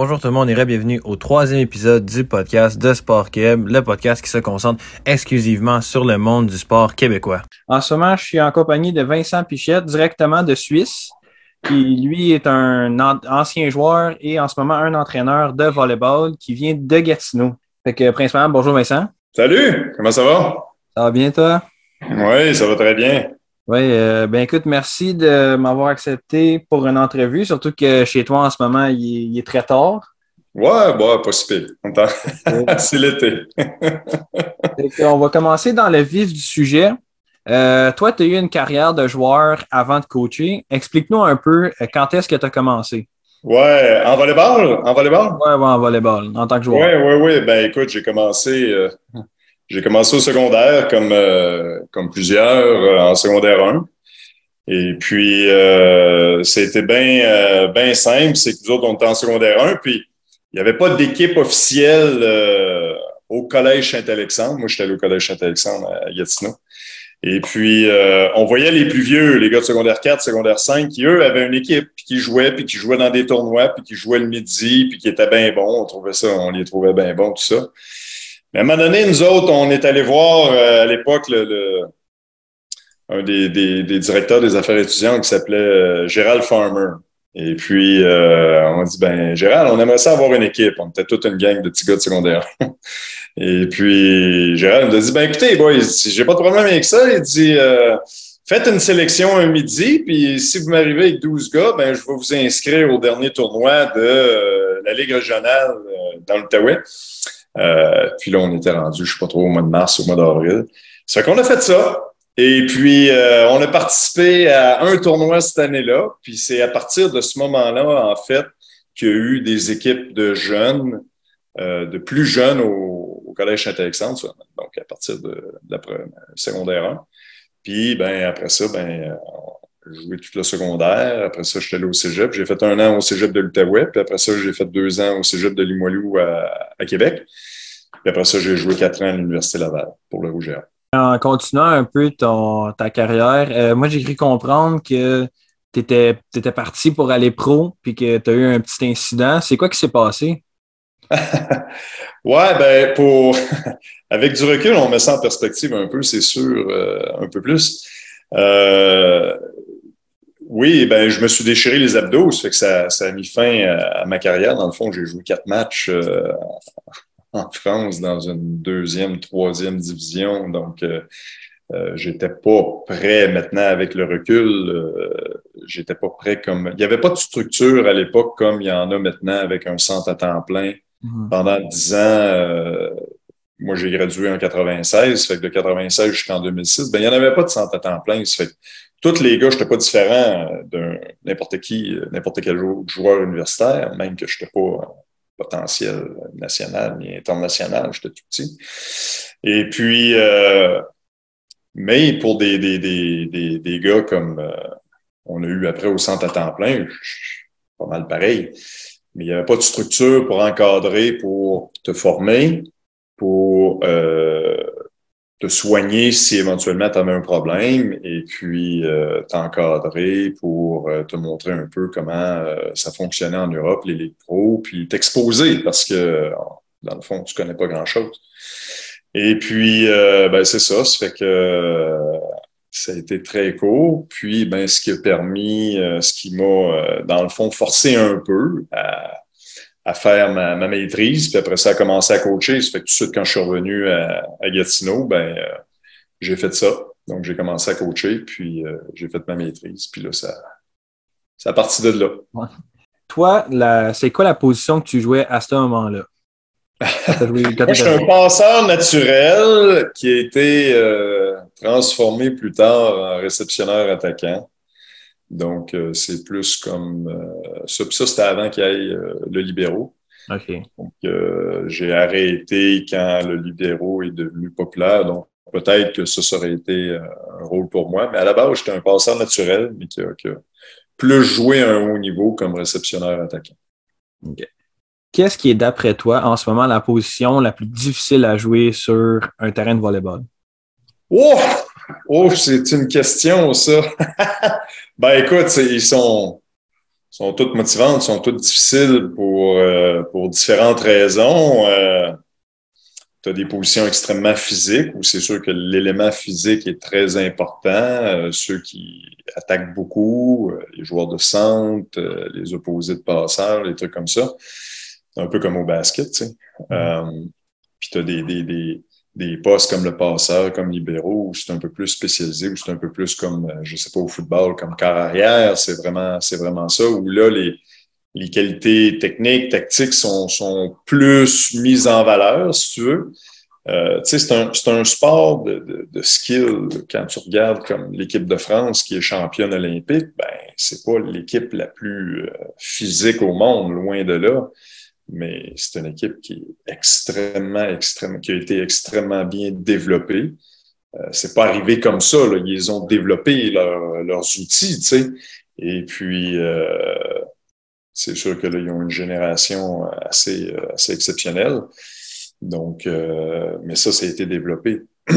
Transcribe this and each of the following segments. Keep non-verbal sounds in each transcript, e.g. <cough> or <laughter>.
Bonjour tout le monde et bienvenue au troisième épisode du podcast de Sport Québec, le podcast qui se concentre exclusivement sur le monde du sport québécois. En ce moment, je suis en compagnie de Vincent Pichette, directement de Suisse, qui lui est un ancien joueur et en ce moment un entraîneur de volleyball qui vient de Gatineau. Fait que principalement, bonjour Vincent. Salut, comment ça va? Ça va bien toi? Oui, ça va très bien. Oui, euh, ben écoute, merci de m'avoir accepté pour une entrevue, surtout que chez toi en ce moment, il est, très tard. Ouais, bah, pas si <laughs> C'est l'été. on va commencer dans le vif du sujet. Euh, toi, tu as eu une carrière de joueur avant de coacher. Explique-nous un peu euh, quand est-ce que tu as commencé? Ouais, en volleyball? En volleyball? Ouais, ouais, en volleyball, en tant que joueur. Oui, oui, oui. Ben écoute, j'ai commencé. J'ai commencé au secondaire comme, euh, comme plusieurs euh, en secondaire 1. Et puis, euh, c'était bien euh, ben simple. C'est que nous autres, on était en secondaire 1. Puis, il n'y avait pas d'équipe officielle au Collège Saint-Alexandre. Moi, j'étais allé au Collège Saint-Alexandre à Gatineau. Et puis, on voyait les plus vieux, les gars de secondaire 4, secondaire 5, qui, eux, avaient une équipe, qui jouaient, puis qui jouaient dans des tournois, puis qui jouaient le midi, puis qui étaient bien bons. On trouvait ça, on les trouvait bien bons, tout ça. Mais à un moment donné, nous autres, on est allé voir euh, à l'époque un des, directeurs des affaires étudiantes qui s'appelait euh, Gérald Farmer. Et puis, euh, on dit, ben, Gérald, on aimerait ça avoir une équipe. On était toute une gang de petits gars de secondaire. <laughs> Et puis, Gérald nous a dit, ben, écoutez, boys, j'ai pas de problème avec ça. Il dit, faites une sélection un midi, puis si vous m'arrivez avec 12 gars, ben, je vais vous inscrire au dernier tournoi de la Ligue régionale dans l'Outaouais. Euh, puis là, on était rendu, je sais pas trop, au mois de mars, au mois d'avril. Ça qu'on a fait ça. Et puis, euh, on a participé à un tournoi cette année-là. Puis c'est à partir de ce moment-là, en fait, qu'il y a eu des équipes de jeunes, euh, de plus jeunes au, Collège Saint-Alexandre, donc à partir de, la secondaire 1. Puis, ben, après ça, ben, joué toute le secondaire. Après ça, j'étais allé au cégep. J'ai fait un an au cégep de l'Outaouais. Puis après ça, j'ai fait deux ans au cégep de Limoilou à, à Québec. Puis après ça, j'ai joué quatre ans à l'Université Laval pour le Rouge En continuant un peu ton, ta carrière, euh, moi, j'ai cru comprendre que tu étais, étais, parti pour aller pro puis que tu as eu un petit incident. C'est quoi qui s'est passé? <laughs> ouais, ben, pour. <laughs> Avec du recul, on met ça en perspective un peu, c'est sûr, euh, un peu plus. Euh, oui, ben, je me suis déchiré les abdos, ça fait que ça, ça a mis fin à, ma carrière. Dans le fond, j'ai joué quatre matchs euh, en France dans une deuxième, troisième division. Donc, euh, euh, j'étais pas prêt maintenant avec le recul. Euh, j'étais pas prêt comme. Il n'y avait pas de structure à l'époque comme il y en a maintenant avec un centre à temps plein. Mhm. Pendant dix ans, moi j'ai gradué en 96, fait que de 96 jusqu'en 2006, ben il n'y en avait pas de centre à temps plein. Fait que tous les gars, je n'étais pas différent de n'importe qui, n'importe quel joueur universitaire, même que je n'étais pas potentiel national ni international, j'étais tout petit. Et puis, euh, mais pour des, des, des, des, gars comme euh, on a eu après au centre à temps plein, pas mal pareil, mais il n'y avait pas de structure pour encadrer, pour te former, pour euh, te soigner si éventuellement tu avais un problème et puis euh, t'encadrer pour euh, te montrer un peu comment euh, ça fonctionnait en Europe, les ligues pro, puis t'exposer parce que dans le fond, tu connais pas grand-chose. Et puis, ben, c'est ça, ça fait que ça a été très court. Puis, ben, ce qui a permis, ce qui m'a, dans le fond, forcé un peu à à faire ma, maîtrise. Puis après ça, a commencé à coacher. Ça fait que tout de suite, quand je suis revenu à, Gatineau, ben, euh, j'ai fait ça. Donc, j'ai commencé à coacher, puis euh, j'ai fait ma maîtrise. Puis là, ça, ça a parti de là. Toi, c'est quoi la position que tu jouais à ce moment-là? je suis un passeur naturel qui a été euh, transformé plus tard en réceptionneur attaquant. Donc, euh, c'est plus comme euh, ça. ça, c'était avant qu'il y ait euh, le libéraux. Donc, j'ai arrêté quand le libéraux est devenu populaire. Donc, peut-être que ça, ça aurait été un rôle pour moi. Mais à la base, j'étais un passeur naturel, mais qui a, plus joué à un haut niveau comme réceptionneur attaquant. Qu'est-ce qui est, d'après toi, en ce moment, la position la plus difficile à jouer sur un terrain de volleyball? Oh! Oh, c'est une question, ça. <laughs> ben, écoute, ils sont, sont toutes motivantes, sont toutes difficiles pour, euh, pour différentes raisons. Euh, tu as des positions extrêmement physiques où c'est sûr que l'élément physique est très important. Euh, ceux qui attaquent beaucoup, les joueurs de centre, les opposés de passeurs, les trucs comme ça. Un peu comme au basket, tu sais. Mm-hmm. puis tu as des, des, des, des postes comme le passeur, comme libéraux, où c'est un peu plus spécialisé, où c'est un peu plus comme, euh, je sais pas, au football, comme quart arrière. C'est vraiment, c'est vraiment ça, où là, les, les qualités techniques, tactiques sont, sont plus mises en valeur, si tu veux. Euh, c'est un, un sport de, de, de, skill. Quand tu regardes comme l'équipe de France qui est championne olympique, ben c'est pas l'équipe la plus euh, physique au monde, loin de là mais c'est une équipe qui est extrêmement, extrêmement, qui a été extrêmement bien développée. Euh, c'est pas arrivé comme ça. Là. Ils ont développé leurs outils, tu sais. Et puis, euh, c'est sûr que là, ils ont une génération assez, assez exceptionnelle. Donc, euh, mais ça, ça a été développé. <clears throat>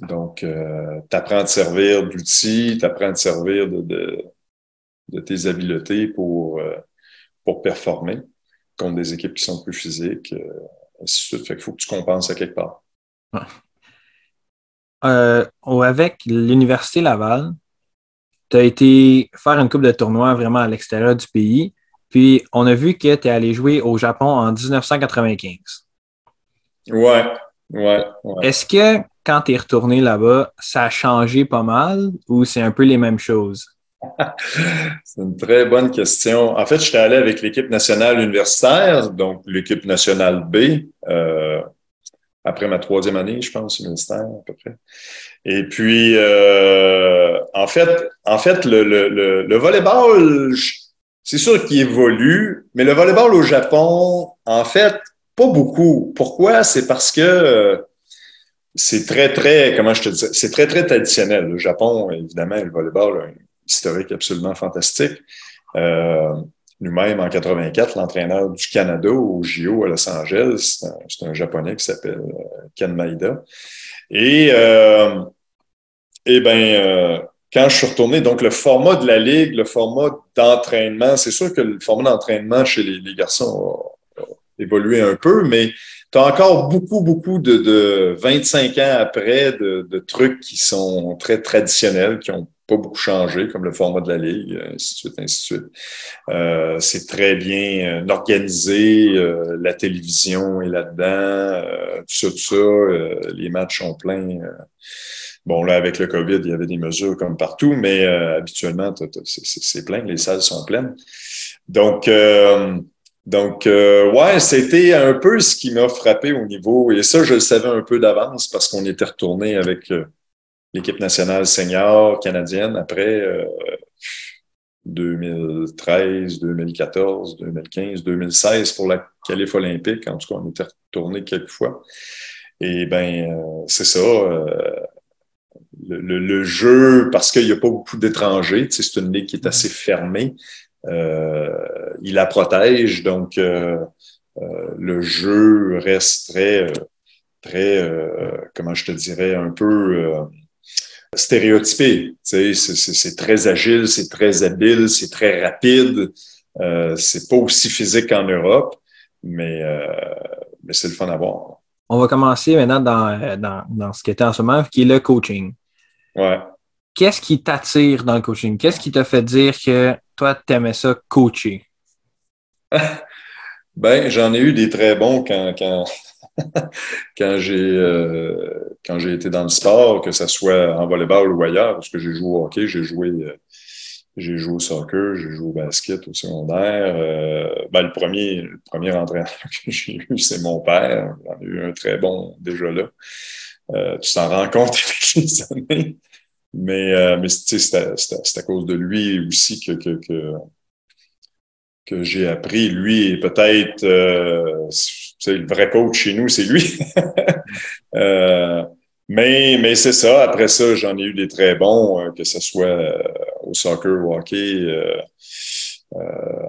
Donc, euh, tu apprends à te servir d'outils, tu apprends à te servir de, de, de tes habiletés pour, euh, pour performer contre des équipes qui sont plus physiques, euh, ainsi de suite. Fait qu'il faut que tu compenses à quelque part. Euh, avec l'Université Laval, tu as été faire une coupe de tournoi vraiment à l'extérieur du pays. Puis on a vu que tu es allé jouer au Japon en 1995. Ouais, ouais. Est-ce que quand tu es retourné là-bas, ça a changé pas mal ou c'est un peu les mêmes choses? <laughs> C'est une très bonne question. En fait, j'étais allé avec l'équipe nationale universitaire, donc l'équipe nationale B, euh, après ma troisième année, je pense, universitaire à peu près. Et puis, euh, en fait, en fait, le, le, le, volleyball, c'est sûr qu'il évolue, mais le volleyball au Japon, en fait, pas beaucoup. Pourquoi? C'est parce que euh, c'est très, très, comment je te dis, c'est très, très traditionnel. Le Japon, évidemment, le volleyball historique absolument fantastique. Euh, Nous-mêmes, en 84, l'entraîneur du Canada au JO à Los Angeles, c'est un, Japonais qui s'appelle euh, Ken Maeda. Et, euh, et ben, euh, quand je suis retourné, donc le format de la ligue, le format d'entraînement, c'est sûr que le format d'entraînement chez les, garçons a, évolué un peu, mais tu as encore beaucoup, beaucoup de, de 25 ans après de, de, trucs qui sont très traditionnels, qui ont pas beaucoup changé, comme le format de la Ligue, ainsi de suite, ainsi de suite. Euh, c'est très bien euh, organisé, euh, la télévision est là-dedans, euh, tout ça, tout ça, euh, les matchs sont pleins. bon, là, avec le COVID, il y avait des mesures comme partout, mais habituellement, c'est plein, les salles sont pleines. Donc, donc, ouais, c'était un peu ce qui m'a frappé au niveau, et ça, je le savais un peu d'avance parce qu'on était retourné avec l'équipe nationale senior canadienne après 2013, 2014, 2015, 2016 pour la qualif olympique. En tout cas, on était retourné quelques fois. Et ben, euh, c'est ça. Euh, le, jeu, parce qu'il n'y a pas beaucoup d'étrangers, c'est une ligue qui est assez fermée. Euh, il la protège, donc le jeu reste très, très, comment je te dirais, un peu stéréotypé. C'est très agile, c'est très habile, c'est très rapide. Euh, c'est pas aussi physique qu'en Europe, mais, euh, mais c'est le fun à voir. On va commencer maintenant dans, dans, dans ce qui était en ce moment, qui est le coaching. Ouais. Qu'est-ce qui t'attire dans le coaching? Qu'est-ce qui t'a fait dire que toi, tu aimais ça coacher? <laughs> ben, j'en ai eu des très bons quand, quand, <laughs> quand j'ai euh, quand j'ai été dans le sport, que ce soit en volleyball ou ailleurs, parce que j'ai joué au hockey, j'ai joué euh, j'ai joué au soccer, j'ai joué au basket au secondaire. Euh, ben, le premier premier entraîneur <laughs> que j'ai eu, c'est mon père. J'en ai eu un très bon déjà là. Tu t'en rends compte <laughs> avec les années. Mais, mais c'est à, cause de lui aussi que, que, que, que j'ai appris. Lui, peut-être euh, le vrai coach chez nous, c'est lui. <laughs> euh, mais mais c'est ça. Après ça, j'en ai eu des très bons, euh, que ce soit euh, au soccer, au hockey, euh,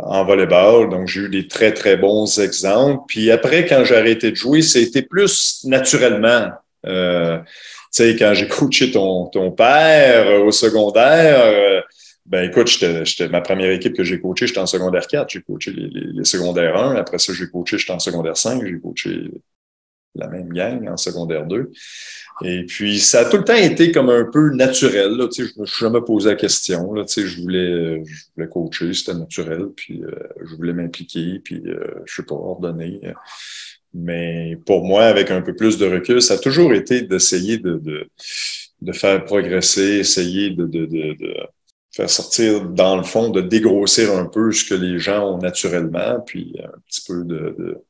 en volleyball. Donc, j'ai eu des très, très bons exemples. Puis après, quand j'ai arrêté de jouer, c'était plus naturellement. tu sais, quand j'ai <laughs> coaché ton, ton père au secondaire, Ben écoute, j'étais, ma première équipe que j'ai coachée, j'étais en secondaire 4. J'ai coaché les, les, secondaires 1. Après ça, j'ai coaché, j'étais en secondaire 5. J'ai coaché la même gang en secondaire 2. Et puis, ça a tout le temps été comme un peu naturel. Là, je me suis jamais posé la question. Là, je, voulais, je voulais coacher, c'était naturel. Puis, euh, je voulais m'impliquer, puis, euh, je sais pas, ordonner. Mais pour moi, avec un peu plus de recul, ça a toujours été d'essayer de, de, de, faire progresser, essayer de, de faire sortir, dans le fond, de dégrossir un peu ce que les gens ont naturellement, puis un petit peu de, de,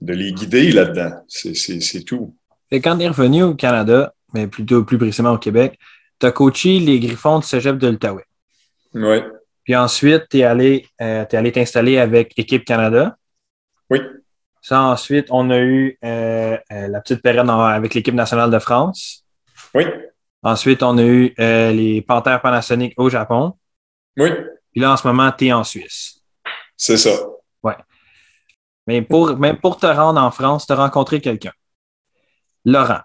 de les guider là-dedans. C'est tout. Et quand tu es revenu au Canada, mais plutôt plus précisément au Québec, tu as coaché les Griffons de Cégep de l'Outaouais. Oui. Puis ensuite, tu es allé euh, allé t'installer avec Équipe Canada. Oui. Ça, ensuite, on a eu euh, euh, la petite période avec l'équipe nationale de France. Oui. Ensuite, on a eu les Panthères Panasonic au Japon. Oui. Puis là, en ce moment, tu es en Suisse. C'est ça. Ouais. Mais pour, même pour te rendre en France, tu as rencontré quelqu'un. Laurent.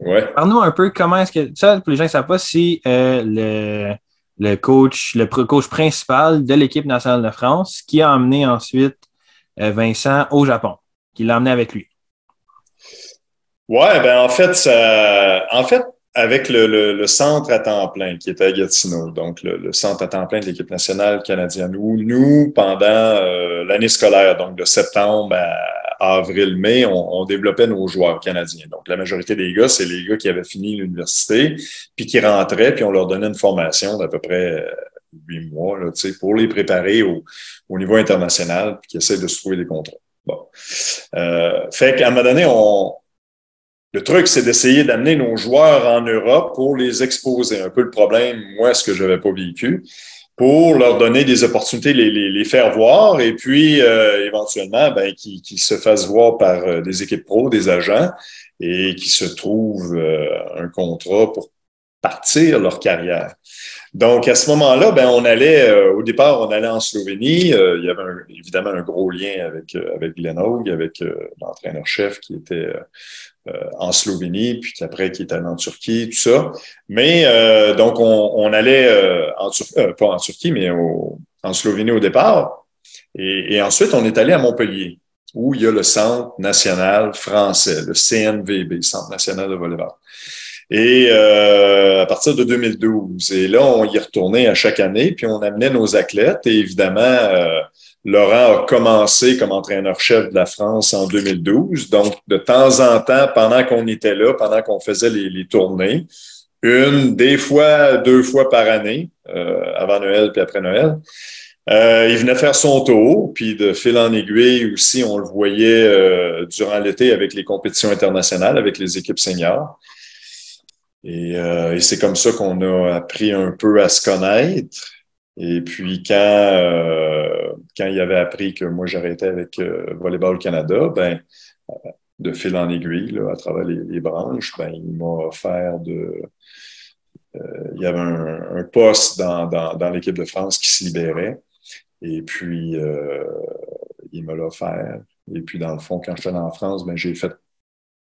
Ouais. Parle-nous un peu comment est-ce que. Ça, pour les gens ne savent pas si euh, le, le, coach, le coach principal de l'équipe nationale de France, qui a emmené ensuite euh, Vincent au Japon, qui l'a emmené avec lui. Ouais, ben en fait, ça, en fait, avec le, le, centre à temps plein qui était à Gatineau, donc le, centre à temps plein de l'équipe nationale canadienne, où nous, pendant euh, l'année scolaire, donc de septembre à avril-mai, on, développait nos joueurs canadiens. Donc la majorité des gars, c'est les gars qui avaient fini l'université, puis qui rentraient, puis on leur donnait une formation d'à peu près euh, huit mois là, pour les préparer au, au niveau international, puis qui essaient de se trouver des contrats. Bon. Euh, fait qu'à un moment donné, on, le truc, c'est d'essayer d'amener nos joueurs en Europe pour les exposer. Un peu le problème, moi, ce que je n'avais pas vécu, pour leur donner des opportunités, les, les, les faire voir et puis euh, éventuellement, ben, qu'ils se fassent voir par euh, des équipes pro, des agents et qui se trouvent euh, un contrat pour partir leur carrière. Donc, à ce moment-là, ben, on allait, au départ, on allait en Slovénie. il y avait évidemment un gros lien avec, avec Glenn Hogue, avec l'entraîneur-chef qui était euh, en Slovénie, puis après qui est allé en Turquie, tout ça. Mais euh, donc, on, allait euh, en Turquie, pas en Turquie, mais en Slovénie au départ. Et, et, ensuite, on est allé à Montpellier, où il y a le Centre national français, le CNVB, Centre national de volleyball. Et euh, à partir de 2012, et là, on y retournait à chaque année, puis on amenait nos athlètes. Et évidemment, euh, Laurent a commencé comme entraîneur-chef de la France en 2012. Donc, de temps en temps, pendant qu'on était là, pendant qu'on faisait les, tournées, une, des fois, deux fois par année, euh, avant Noël puis après Noël, euh, il venait faire son tour, puis de fil en aiguille aussi, on le voyait euh, durant l'été avec les compétitions internationales, avec les équipes seniors. Et, et c'est comme ça qu'on a appris un peu à se connaître. Et puis quand euh, quand il avait appris que moi j'arrêtais avec euh, Volleyball Canada, ben euh, de fil en aiguille là, à travers les, branches, ben il m'a offert de il y avait un, poste dans, dans, dans l'équipe de France qui se libérait. Et puis, il me l'a offert. Et puis, dans le fond, quand j'étais en France, ben, j'ai fait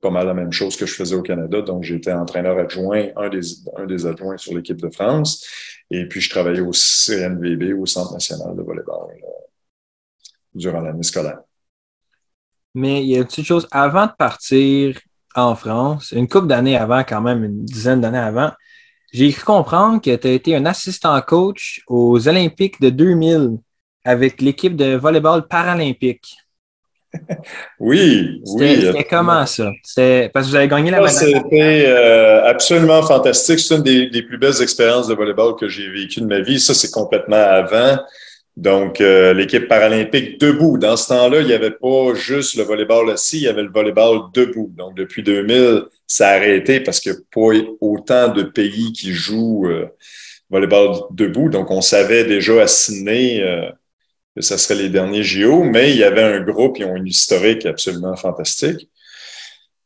pas mal la même chose que je faisais au Canada. Donc, j'étais entraîneur adjoint, un des, un des adjoints sur l'équipe de France. Et puis, je travaillais au CNVB, au Centre national de volleyball, durant l'année scolaire. Mais il y a une petite chose, avant de partir en France, une couple d'années avant, quand même, une dizaine d'années avant, j'ai cru comprendre que tu as été un assistant coach aux Olympiques de 2000 avec l'équipe de volleyball paralympique. Oui, oui. C'était comment ça? Parce que vous avez gagné la médaille. C'était euh, absolument fantastique. C'est une des, plus belles expériences de volleyball que j'ai vécues de ma vie. Ça, c'est complètement avant. Donc, euh, l'équipe paralympique debout. Dans ce temps-là, il n'y avait pas juste le volleyball assis, il y avait le volleyball debout. Donc, depuis 2000, ça a arrêté parce qu'il n'y a pas autant de pays qui jouent euh, volleyball debout. Donc, on savait déjà à Sydney que ce serait les derniers JO, mais il y avait un groupe, ils ont une historique absolument fantastique.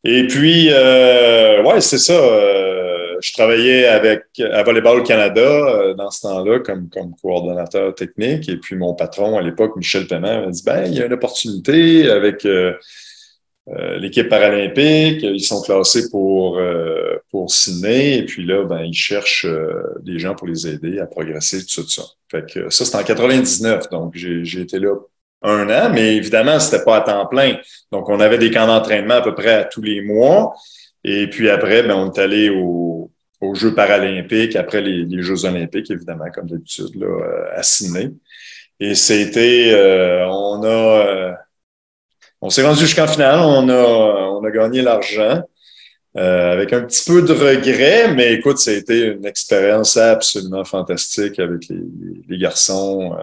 Et puis, euh, ouais, c'est ça. Euh, je travaillais avec à Volleyball Canada euh, dans ce temps-là comme, comme coordonnateur technique. Et puis mon patron à l'époque, Michel Paiement, m'a dit ben, il y a une opportunité avec l'équipe paralympique. Ils sont classés pour, pour Sydney. Et puis là, ben, ils cherchent des gens pour les aider à progresser, tout ça. Fait que ça, c'est en 99. Donc, j'ai été là un an, mais évidemment, c'était pas à temps plein. Donc, on avait des camps d'entraînement à peu près à tous les mois. Et puis après, ben, on est allé aux Jeux paralympiques, après les, Jeux olympiques, évidemment, comme d'habitude, là, euh, à Sydney. Et c'était, euh, on a, euh, on s'est rendu jusqu'en finale, on a, on a gagné l'argent. Avec un petit peu de regret, mais écoute, ça a été une expérience absolument fantastique avec les, les garçons.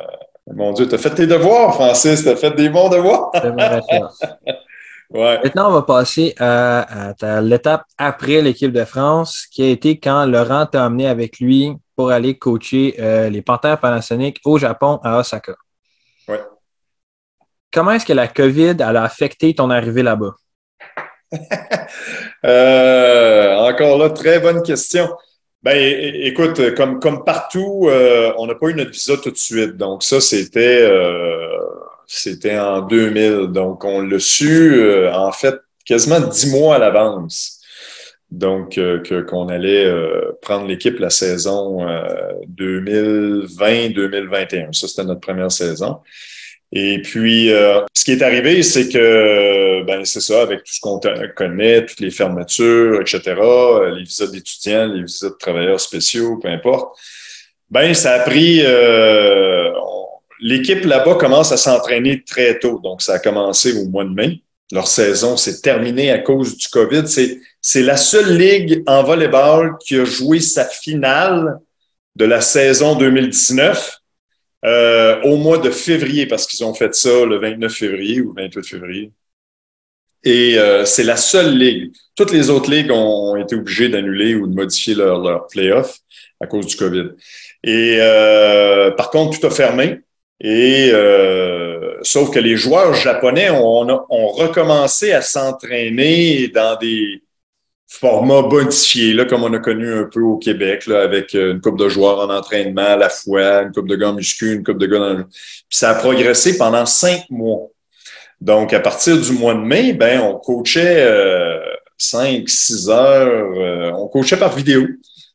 Mon Dieu, t'as fait tes devoirs, Francis, t'as fait des bons devoirs. <laughs> ouais. Maintenant, on va passer à, l'étape après l'équipe de France, qui a été quand Laurent t'a amené avec lui pour aller coacher euh, les Panthères Panasonic au Japon, à Osaka. Ouais. Comment est-ce que la COVID a affecté ton arrivée là-bas? Euh, encore là, très bonne question. Ben, écoute, comme, comme partout, euh, on n'a pas eu notre visa tout de suite. Donc, ça, c'était euh, en 2000. Donc, on l'a su, en fait, quasiment dix mois à l'avance. Donc, qu'on allait prendre l'équipe la saison 2020-2021. Ça, c'était notre première saison. Et puis, euh, ce qui est arrivé, c'est que, ben, c'est ça, avec tout ce qu'on connaît, toutes les fermetures, etc., les visas d'étudiants, les visas de travailleurs spéciaux, peu importe, ben, ça a pris. Euh, l'équipe là-bas commence à s'entraîner très tôt. Donc, ça a commencé au mois de mai. Leur saison s'est terminée à cause du COVID. C'est la seule ligue en volleyball qui a joué sa finale de la saison 2019 euh, au mois de février, parce qu'ils ont fait ça le 29 février ou 28 février. Et euh, c'est la seule ligue. Toutes les autres ligues ont, été obligées d'annuler ou de modifier leur, leur playoff à cause du COVID. Et euh, par contre, tout a fermé. Et sauf que les joueurs japonais ont, ont recommencé à s'entraîner dans des format bonifié, là, comme on a connu un peu au Québec, là, avec euh, une coupe de joueurs en entraînement à la fois, une coupe de gars muscu, une coupe de gars dans le... Puis ça a progressé pendant cinq mois. Donc, à partir du mois de mai, ben, on coachait euh, cinq, six heures, euh, on coachait par vidéo.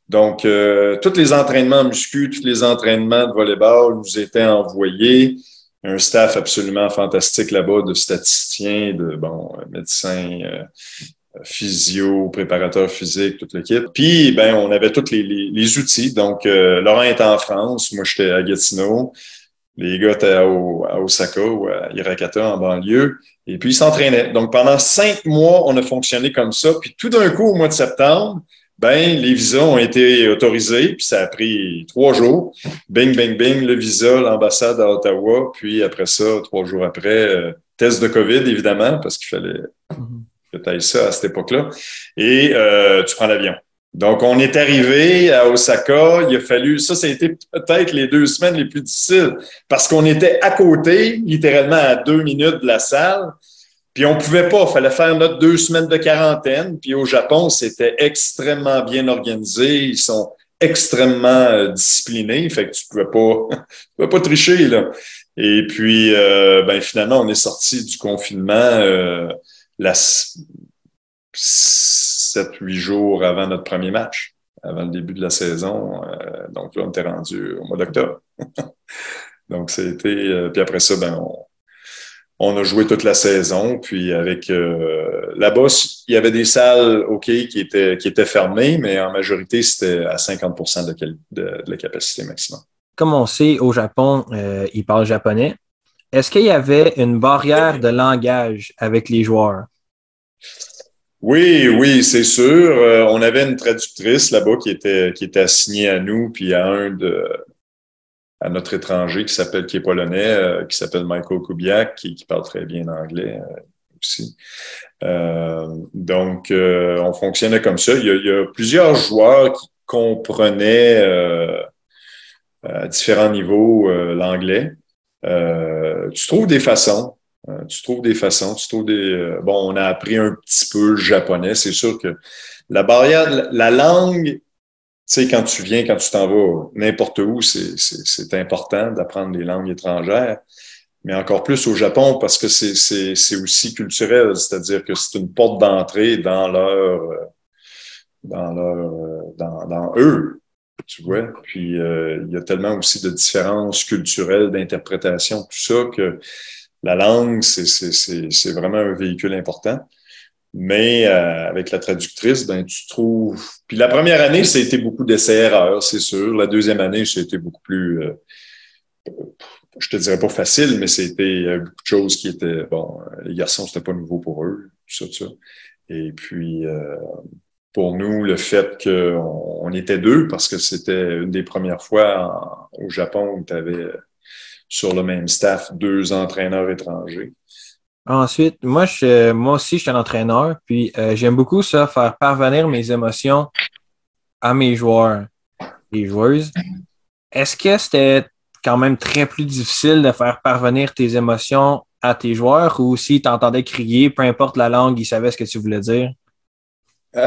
Donc, euh, tous les entraînements muscu, tous les entraînements de volleyball nous étaient envoyés. Un staff absolument fantastique là-bas de statisticiens, de bon médecins, physio, préparateur physique, toute l'équipe. Puis, ben, on avait tous les, les, outils. Donc, euh, Laurent était en France, moi, j'étais à Gatineau. Les gars étaient à, Osaka ou à Hirakata, en banlieue. Et puis, ils s'entraînaient. Donc, pendant cinq mois, on a fonctionné comme ça. Puis, tout d'un coup, au mois de septembre, ben, les visas ont été autorisés, puis ça a pris trois jours. Bing, bing, bing, le visa, l'ambassade à Ottawa. Puis après ça, trois jours après, euh, test de COVID, évidemment, parce qu'il fallait mm-hmm que tu ailles ça à cette époque-là. Et euh, tu prends l'avion. Donc, on est arrivé à Osaka. Il a fallu, ça, ça a été peut-être les deux semaines les plus difficiles parce qu'on était à côté, littéralement à deux minutes de la salle. Puis on pouvait pas, il fallait faire notre deux semaines de quarantaine. Puis au Japon, c'était extrêmement bien organisé. Ils sont extrêmement euh, disciplinés. Fait que tu pouvais pas, <laughs> tu pouvais pas tricher là. Et puis, euh, ben finalement, on est sorti du confinement. La 7-8 jours avant notre premier match, avant le début de la saison. Euh, donc là, on était rendu au mois d'octobre. <laughs> donc, c'était. Euh, puis après ça, ben, on, a joué toute la saison. Puis avec euh, là-bas, il y avait des salles OK qui étaient, qui étaient fermées, mais en majorité, c'était à 50 de, de, la capacité maximum. Comme on sait, au Japon, ils parlent japonais. Est-ce qu'il y avait une barrière de langage avec les joueurs? Oui, oui, c'est sûr. Euh, on avait une traductrice là-bas qui était, assignée à nous, puis à un de à notre étranger qui s'appelle, qui est polonais, euh, qui s'appelle Michael Kubiak, qui, qui, parle très bien anglais euh, aussi. donc, on fonctionnait comme ça. Il y a, il y a plusieurs joueurs qui comprenaient à différents niveaux l'anglais. tu trouves des façons. Euh, tu trouves des façons, tu trouves des. Euh, bon, on a appris un petit peu le japonais. C'est sûr que la barrière, la langue, tu sais, quand tu viens, quand tu t'en vas n'importe où, c'est important d'apprendre des langues étrangères. mais encore plus au Japon parce que c'est aussi culturel, c'est-à-dire que c'est une porte d'entrée dans leur dans leur dans, dans eux tu vois. Puis euh, il y a tellement aussi de différences culturelles, d'interprétation, tout ça, que la langue, c'est vraiment un véhicule important. Mais euh, avec la traductrice, ben tu trouves. Puis la première année, été beaucoup d'essais-erreurs, c'est sûr. La deuxième année, été beaucoup plus. Euh, je te dirais pas facile, mais c'était beaucoup de choses qui étaient. Bon, les garçons, c'était pas nouveau pour eux, tout ça, tout ça. Et puis, pour nous le fait qu'on on était deux parce que c'était une des premières fois au Japon où tu avais sur le même staff deux entraîneurs étrangers. Ensuite, moi, je, moi aussi, je suis un entraîneur, puis euh, j'aime beaucoup ça, faire parvenir mes émotions à mes joueurs et joueuses. Est-ce que c'était quand même très plus difficile de faire parvenir tes émotions à tes joueurs ou si tu entendais crier, peu importe la langue, ils savaient ce que tu voulais dire? <laughs>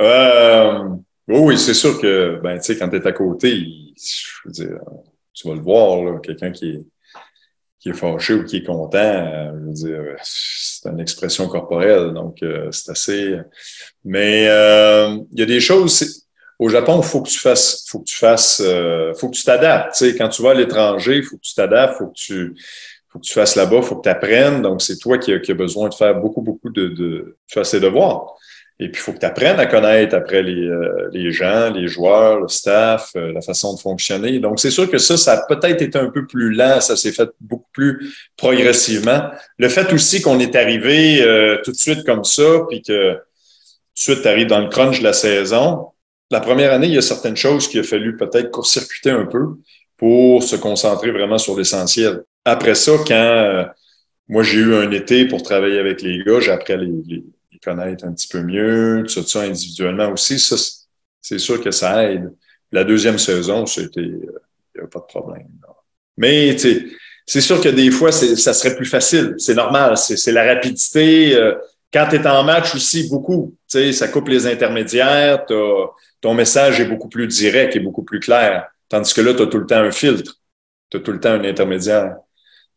euh, oui, c'est sûr que ben, quand tu es à côté, je veux dire, tu vas le voir, quelqu'un qui est, qui est fâché ou qui est content, euh, je veux dire, c'est une expression corporelle, donc euh, c'est assez. Mais euh, il y a des choses. Au Japon, faut que tu fasses, faut que tu fasses, faut que tu t'adaptes. Quand tu vas à l'étranger, faut que tu t'adaptes, faut que tu faut que tu fasses là-bas, faut que tu apprennes. Donc, c'est toi qui as besoin de faire beaucoup, beaucoup de, de faire tes devoirs. Et puis, il faut que tu apprennes à connaître après les, euh, les, gens, les joueurs, le staff, euh, la façon de fonctionner. Donc, c'est sûr que ça, ça a peut-être été un peu plus lent, ça s'est fait beaucoup plus progressivement. Le fait aussi qu'on est arrivé euh, tout de suite comme ça, puis que tout de suite, tu arrives dans le crunch de la saison. La première année, il y a certaines choses qu'il a fallu peut-être court-circuiter un peu pour se concentrer vraiment sur l'essentiel. Après ça, quand moi, j'ai eu un été pour travailler avec les gars, j'ai appris à les connaître un petit peu mieux, tout ça, individuellement aussi, c'est sûr que ça aide. La deuxième saison, c'était, il n'y a pas de problème. Mais, c'est sûr que des fois, ça serait plus facile. C'est normal. C'est la rapidité. Euh, quand tu es en match aussi, beaucoup, ça coupe les intermédiaires. Ton message est beaucoup plus direct et beaucoup plus clair. Tandis que là, tu as tout le temps un filtre. Tu as tout le temps un intermédiaire.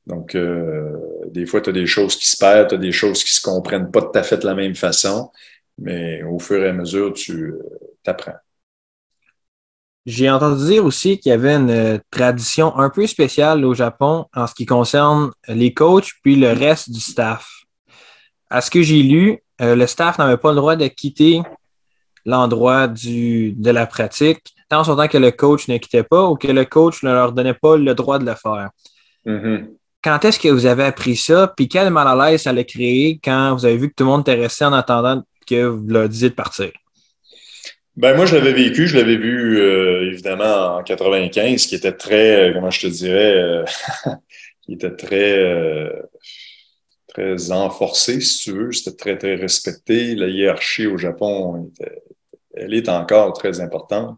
Donc, euh, des fois, tu as des choses qui se perdent, tu as des choses qui se comprennent pas tout à fait de la même façon, mais au fur et à mesure, tu euh, apprends. J'ai entendu dire aussi qu'il y avait une euh, tradition un peu spéciale au Japon en ce qui concerne les coachs puis le reste du staff. À ce que j'ai lu, le staff n'avait pas le droit de quitter l'endroit de la pratique tant temps que le coach ne quittait pas ou que le coach ne leur donnait pas le droit de le faire. Mm-hmm. Quand est-ce que vous avez appris ça? Puis quel mal à l'aise ça l'a créé quand vous avez vu que tout le monde était resté en attendant que vous leur disiez de partir? Ben moi, je l'avais vécu, je l'avais vu euh, évidemment en 95, qui était très, euh, comment je te dirais, euh, <laughs> qui était très, très enforcé, si tu veux. C'était très, très respecté. La hiérarchie au Japon, elle est encore très importante.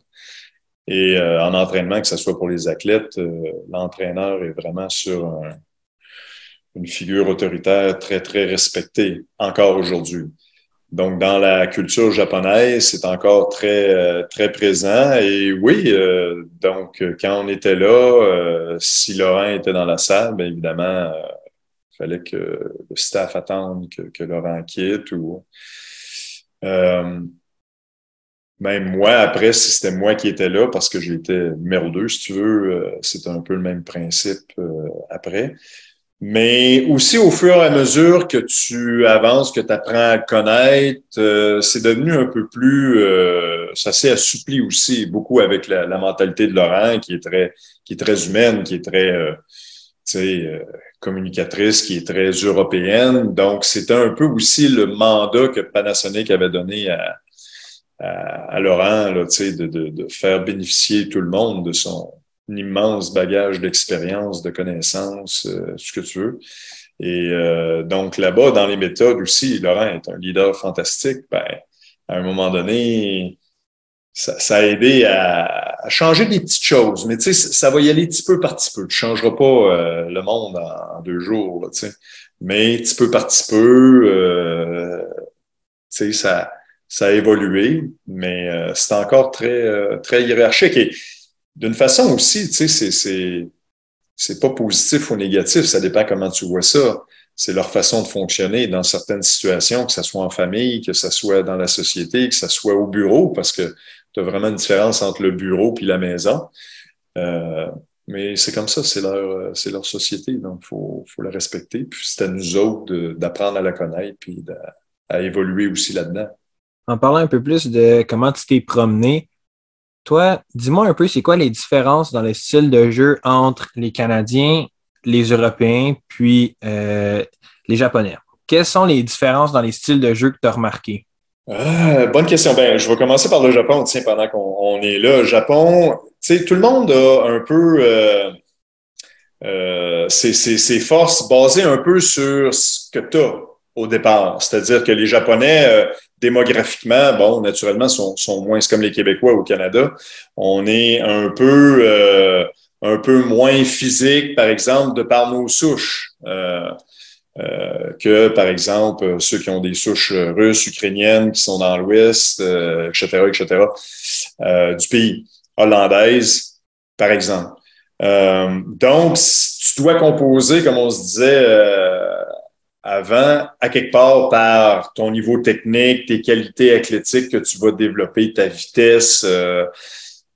Et en entraînement, que ce soit pour les athlètes, l'entraîneur est vraiment sur un, une figure autoritaire très, très respectée encore aujourd'hui. Donc, dans la culture japonaise, c'est encore très, euh, très présent. Et oui, euh, donc, quand on était là, euh, si Laurent était dans la salle, bien évidemment, il fallait que le staff attende que, Laurent quitte ou. même moi, après, si c'était moi qui étais là, parce que j'étais numéro 2, si tu veux, c'est un peu le même principe après. Mais aussi au fur et à mesure que tu avances, que tu apprends à connaître, euh, c'est devenu un peu plus, euh, ça s'est assoupli aussi beaucoup avec la, mentalité de Laurent, qui est très, qui est très humaine, qui est très, euh, tu sais, communicatrice, qui est très européenne. Donc c'était un peu aussi le mandat que Panasonic avait donné à, à, Laurent, là, tu sais, de, de, de faire bénéficier tout le monde de son immense bagage d'expérience, de connaissances, euh, ce que tu veux. Et euh, donc là-bas, dans les méthodes aussi, Laurent est un leader fantastique. Ben, à un moment donné, ça, a aidé à, changer des petites choses. Mais tu sais, ça va y aller petit peu par petit peu. Tu ne changeras pas euh, le monde en, deux jours, tu sais. Mais petit peu par petit peu, euh, tu sais, ça, ça a évolué, mais c'est encore très, très hiérarchique. Et d'une façon aussi, tu sais, c'est, c'est pas positif ou négatif, ça dépend comment tu vois ça. C'est leur façon de fonctionner dans certaines situations, que ce soit en famille, que ce soit dans la société, que ce soit au bureau, parce que tu as vraiment une différence entre le bureau et la maison. Euh, mais c'est comme ça, c'est leur, leur société, donc il faut, faut la respecter. Puis c'est à nous autres d'apprendre à la connaître puis à évoluer aussi là-dedans. En parlant un peu plus de comment tu t'es promené, toi, dis-moi un peu, c'est quoi les différences dans le style de jeu entre les Canadiens, les Européens, puis euh, les Japonais? Quelles sont les différences dans les styles de jeu que tu as remarqué? Ah, bonne question. Ben, je vais commencer par le Japon, tiens, pendant qu'on est là. Japon, tu sais, tout le monde a un peu euh, euh, ses, forces basées un peu sur ce que tu as au départ. C'est-à-dire que les Japonais, euh, démographiquement, bon, naturellement, sont, sont moins comme les Québécois au Canada. On est un peu, euh, un peu moins physique, par exemple, de par nos souches. Euh, euh, que, par exemple, ceux qui ont des souches russes, ukrainiennes, qui sont dans l'Ouest, etc., etc., du pays, hollandaise, par exemple. donc, tu dois composer, comme on se disait avant, à quelque part par ton niveau technique, tes qualités athlétiques que tu vas développer, ta vitesse, euh,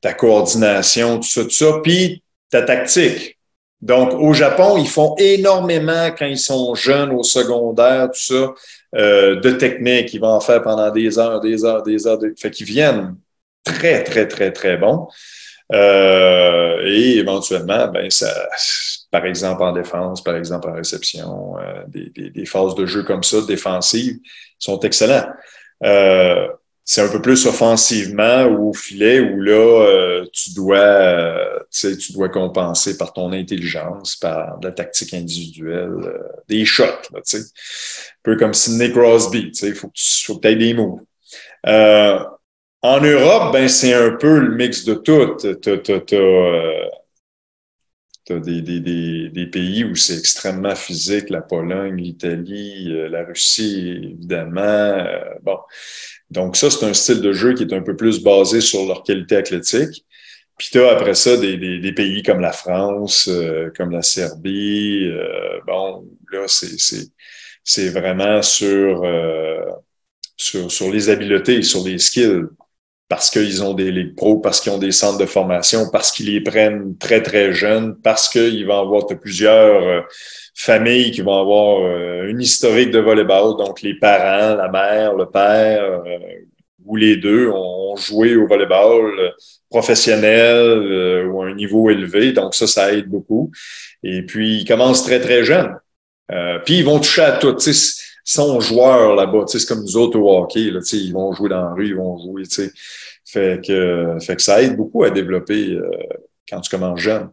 ta coordination, tout ça, tout ça, puis ta tactique. Donc, au Japon, ils font énormément quand ils sont jeunes, au secondaire, tout ça, euh, de technique. Ils vont en faire pendant des heures, des heures, des heures. Fait qu'ils viennent très, très, très, très bons. Euh, et éventuellement, ben, ça, par exemple en défense, par exemple en réception, euh, des, des, des, phases de jeu comme ça, défensives, sont excellents. Euh, c'est un peu plus offensivement ou au filet où là, euh, tu dois euh, tu dois compenser par ton intelligence, par la tactique individuelle, des shots, là, un peu comme Sidney Crosby, il faut que tu faut aies des mots. En Europe, ben, c'est un peu le mix de tout. Tu as des, des, des, pays où c'est extrêmement physique, la Pologne, l'Italie, euh, la Russie, évidemment. Euh, bon. Donc, ça, c'est un style de jeu qui est un peu plus basé sur leur qualité athlétique. Puis tu après ça des, des, pays comme la France, euh, comme la Serbie. bon, là, c'est vraiment sur, sur, sur les habiletés, sur les skills parce qu'ils ont des ligues pro, parce qu'ils ont des centres de formation, parce qu'ils les prennent très, très jeunes, parce qu'ils vont avoir plusieurs euh, familles qui vont avoir euh, une historique de volleyball, donc les parents, la mère, le père, euh, ou les deux ont joué au volleyball professionnel ou à un niveau élevé, donc ça, ça aide beaucoup. Et puis, ils commencent très, très jeunes. puis, ils vont toucher à tout. Sont joueurs là-bas. C'est comme nous autres au hockey. Là, ils vont jouer dans la rue, ils vont jouer. Fait que, fait que ça aide beaucoup à développer euh, quand tu commences jeune.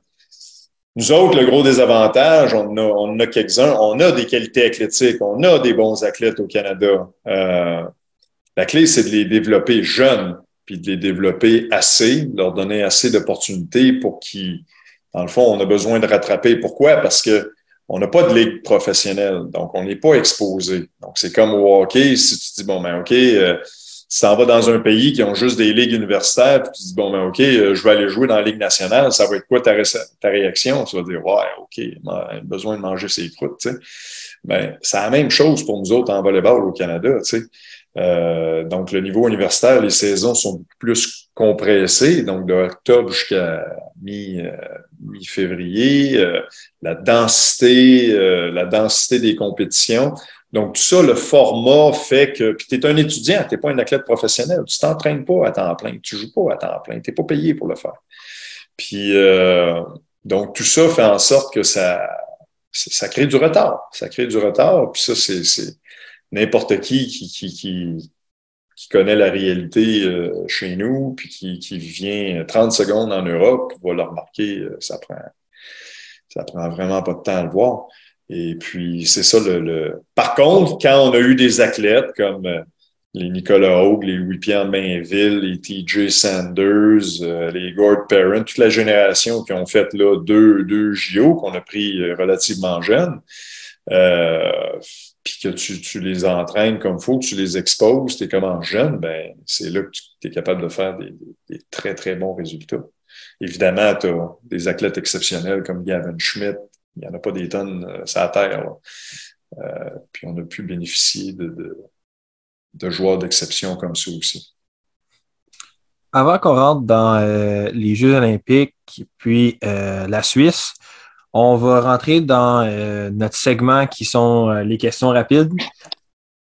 Nous autres, le gros désavantage, on a, on a quelques-uns, on a des qualités athlétiques, on a des bons athlètes au Canada. Euh, la clé, c'est de les développer jeunes, puis de les développer assez, leur donner assez d'opportunités pour qu'ils, dans le fond, on a besoin de rattraper. Pourquoi? Parce que on n'a pas de ligue professionnelle, donc on n'est pas exposé. Donc, c'est comme au hockey, si tu dis, bon, ben, OK, euh, si tu vas dans un pays qui ont juste des ligues universitaires, puis tu dis, bon, ben, OK, euh, je vais aller jouer dans la Ligue nationale, ça va être quoi ta, réaction? Tu vas dire, ouais, OK, besoin de manger ses croûtes, tu sais. Ben, c'est la même chose pour nous autres en volleyball au Canada, tu sais. Euh, donc, le niveau universitaire, les saisons sont plus compressées, donc de octobre jusqu'à mi, euh, mi-février. la densité, la densité des compétitions donc, tout ça, le format fait que. Puis, tu es un étudiant, tu n'es pas un athlète professionnel. Tu t'entraînes pas à temps plein. Tu joues pas à temps plein. Tu n'es pas payé pour le faire. Puis, euh, donc, tout ça fait en sorte que ça, ça crée du retard. Ça crée du retard. Puis, ça, c'est n'importe qui qui, qui, qui, connaît la réalité euh, chez nous, puis qui, vient 30 secondes en Europe, va le remarquer. Euh, ça prend, prend vraiment pas de temps à le voir. Et puis, c'est ça le, Par contre, quand on a eu des athlètes comme euh, les Nicolas Hogue, les Louis-Pierre Mainville, les TJ Sanders, les Gord Parent, toute la génération qui ont fait là deux, deux JO qu'on a pris relativement jeunes, puis que tu, tu, les entraînes comme il faut, que tu les exposes, tu es comme en jeune, ben, c'est là que tu es capable de faire des, des, très, très bons résultats. évidemment, tu as des athlètes exceptionnels comme Gavin Schmidt. Il n'y en a pas des tonnes euh, terre. Euh, puis on a pu bénéficier de, de, de joueurs d'exception comme ça aussi. Avant qu'on rentre dans euh, les Jeux olympiques, puis euh, la Suisse, on va rentrer dans euh, notre segment qui sont euh, les questions rapides.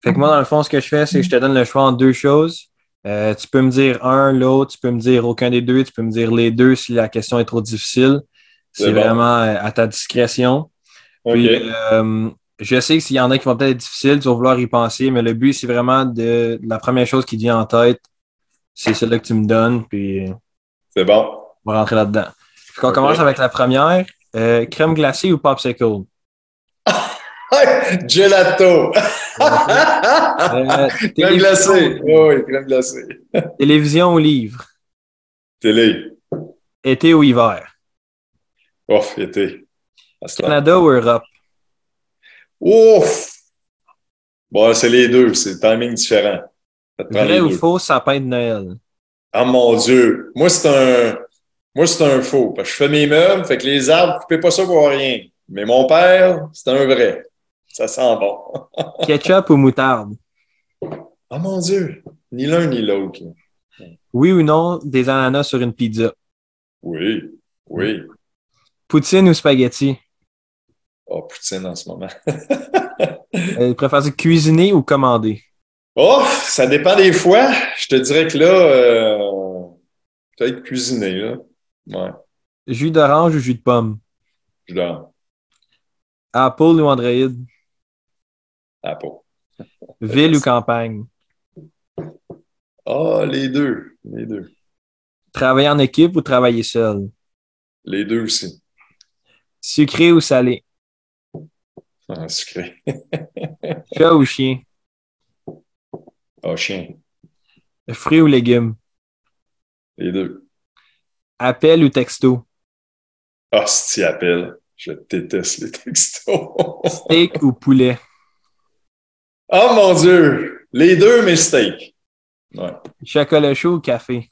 Fait que moi, dans le fond, ce que je fais, c'est que je te donne le choix en deux choses. Euh, tu peux me dire un, l'autre, tu peux me dire aucun des deux, tu peux me dire les deux si la question est trop difficile. C'est bon. vraiment euh, à ta discrétion. Puis, OK. euh, je sais que s'il y en a qui vont peut-être être difficiles, tu vas vouloir y penser, mais le but, c'est vraiment de la première chose qui te vient en tête, c'est celle-là que tu me donnes, puis C'est bon. on va rentrer là-dedans. Ok. commence avec la première. Euh, crème glacée ou popsicle? <laughs> Gelato! Euh, <laughs> crème glacée. Oui, oui, crème glacée. <laughs> Télévision ou livre? Télé. Été ou hiver? Ouf, été. Canada ou Europe? Ouf! Bon, c'est les deux. C'est timing différent. Vrai ou deux. faux sapin de Noël? Ah mon Dieu! Moi, c'est un. Moi, c'est un faux. Parce que je fais mes meubles, fait que les arbres, coupez pas ça pour rien. Mais mon père, c'est un vrai. Ça sent bon. <laughs> Ketchup ou moutarde? Ah mon Dieu! Ni l'un ni l'autre. Oui ou non des ananas sur une pizza? Oui, oui. Poutine ou spaghetti? Oh, poutine en ce moment. <laughs> Euh, préfères cuisiner ou commander? Oh, ça dépend des fois. Je te dirais que là, euh, peut-être cuisiner, là. Ouais, Jus d'orange ou jus de pomme? je dors. Apple ou Android? Pas. Ville ou campagne? Ah, les deux. Les deux. Travailler en équipe ou travailler seul? Les deux aussi. Sucré ou salé? Ah, sucré. <laughs> Chat ou chien? Ah, chien. Fruits ou légumes? Les deux. Appel ou texto? Ah, si tu appelles. Je déteste les textos. Steak ou poulet? oh mon Dieu! Les deux, mais steak. Ouais. Chocolat chaud ou café?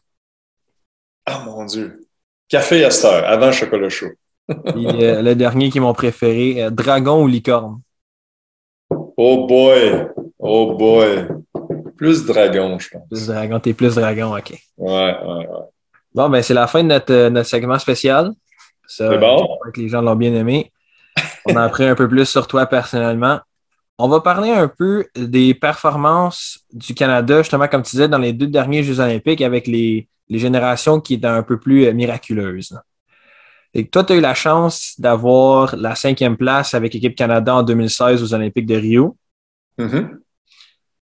Ah mon Dieu. Café à cette heure, avant chocolat chaud. <laughs> Puis, euh, le dernier qui est mon préféré, euh, dragon ou licorne? Oh boy! Oh boy! Plus dragon, je pense. Plus dragon, t'es plus dragon, ok. Ouais, ouais, ouais. Bon, ben c'est la fin de notre, euh, notre segment spécial. C'est bon. que les gens l'ont bien aimé. On a appris un peu plus sur toi personnellement. On va parler un peu des performances du Canada, justement, comme tu disais, dans les deux derniers Jeux olympiques avec les, les générations qui étaient un peu plus euh, miraculeuses. Et toi, tu as eu la chance d'avoir la cinquième place avec l'équipe Canada en 2016 aux Olympiques de Rio. Mhm.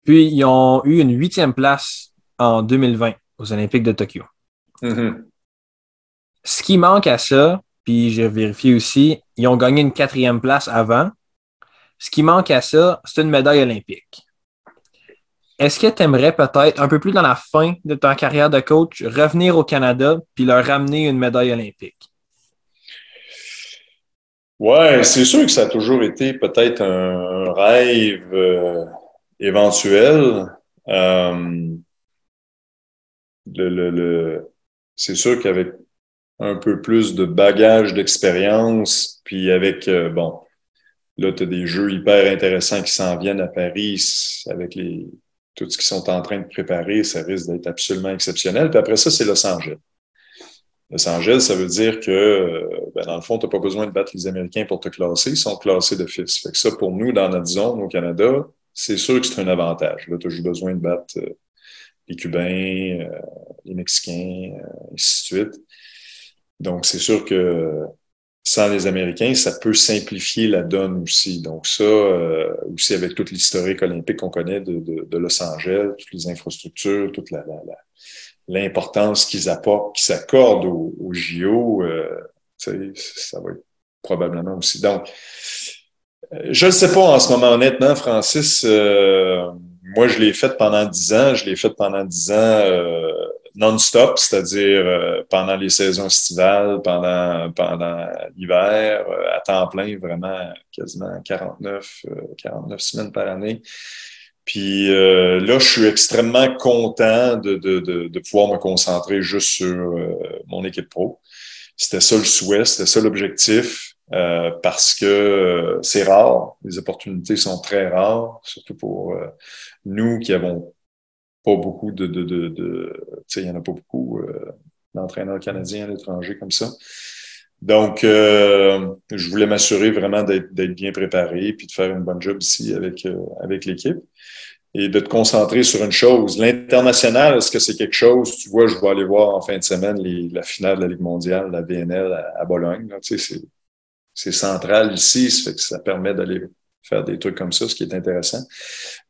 Puis, ils ont eu une huitième place en 2020 aux Olympiques de Tokyo. Mhm. Ce qui manque à ça, puis j'ai vérifié aussi, ils ont gagné une quatrième place avant. Ce qui manque à ça, c'est une médaille olympique. Est-ce que tu aimerais peut-être, un peu plus dans la fin de ta carrière de coach, revenir au Canada puis leur ramener une médaille olympique? Ouais, c'est sûr que ça a toujours été peut-être un, un rêve euh, éventuel. Euh, le, le, le- c'est sûr qu'avec un peu plus de bagage d'expérience, puis avec, euh, bon, là, tu as des jeux hyper intéressants qui s'en viennent à Paris avec les, tout ce qu'ils sont en train de préparer, ça risque d'être absolument exceptionnel. Puis après ça, c'est Los Angeles. Los Angeles, ça veut dire que, euh, ben, dans le fond, tu n'as pas besoin de battre les Américains pour te classer. Ils sont classés d'office. Fait que ça, pour nous, dans notre zone au Canada, c'est sûr que c'est un avantage. Là, tu as juste besoin de battre euh, les Cubains, euh, les Mexicains, euh, ainsi de suite. Donc, c'est sûr que sans les Américains, ça peut simplifier la donne aussi. Donc, ça, euh, aussi avec toute l'historique olympique qu'on connaît de, Los Angeles, toutes les infrastructures, toute la, l'importance qu'ils apportent, qu'ils s'accordent au, au JO, ça va être probablement aussi. Donc, je ne sais pas en ce moment, honnêtement, Francis. Moi, je l'ai fait pendant dix ans. Je l'ai fait pendant dix ans euh, non-stop, c'est-à-dire euh, pendant les saisons estivales, pendant, pendant l'hiver, euh, à temps plein, vraiment quasiment 49, euh, 49 semaines par année. Puis là, je suis extrêmement content de, de, de, pouvoir me concentrer juste sur mon équipe pro. C'était ça le souhait, c'était ça l'objectif, parce que c'est rare, les opportunités sont très rares, surtout pour nous qui avons pas beaucoup de, de, de, de tu sais, il y en a pas beaucoup d'entraîneurs canadiens à l'étranger comme ça. Donc, euh, je voulais m'assurer vraiment d'être bien préparé puis de faire une bonne job ici avec, euh, avec l'équipe et de te concentrer sur une chose. L'international, est-ce que c'est quelque chose, tu vois, je vais aller voir en fin de semaine les, la finale de la Ligue mondiale, la VNL à, Bologne. Tu sais, c'est central ici, ça, fait que ça permet d'aller faire des trucs comme ça, ce qui est intéressant.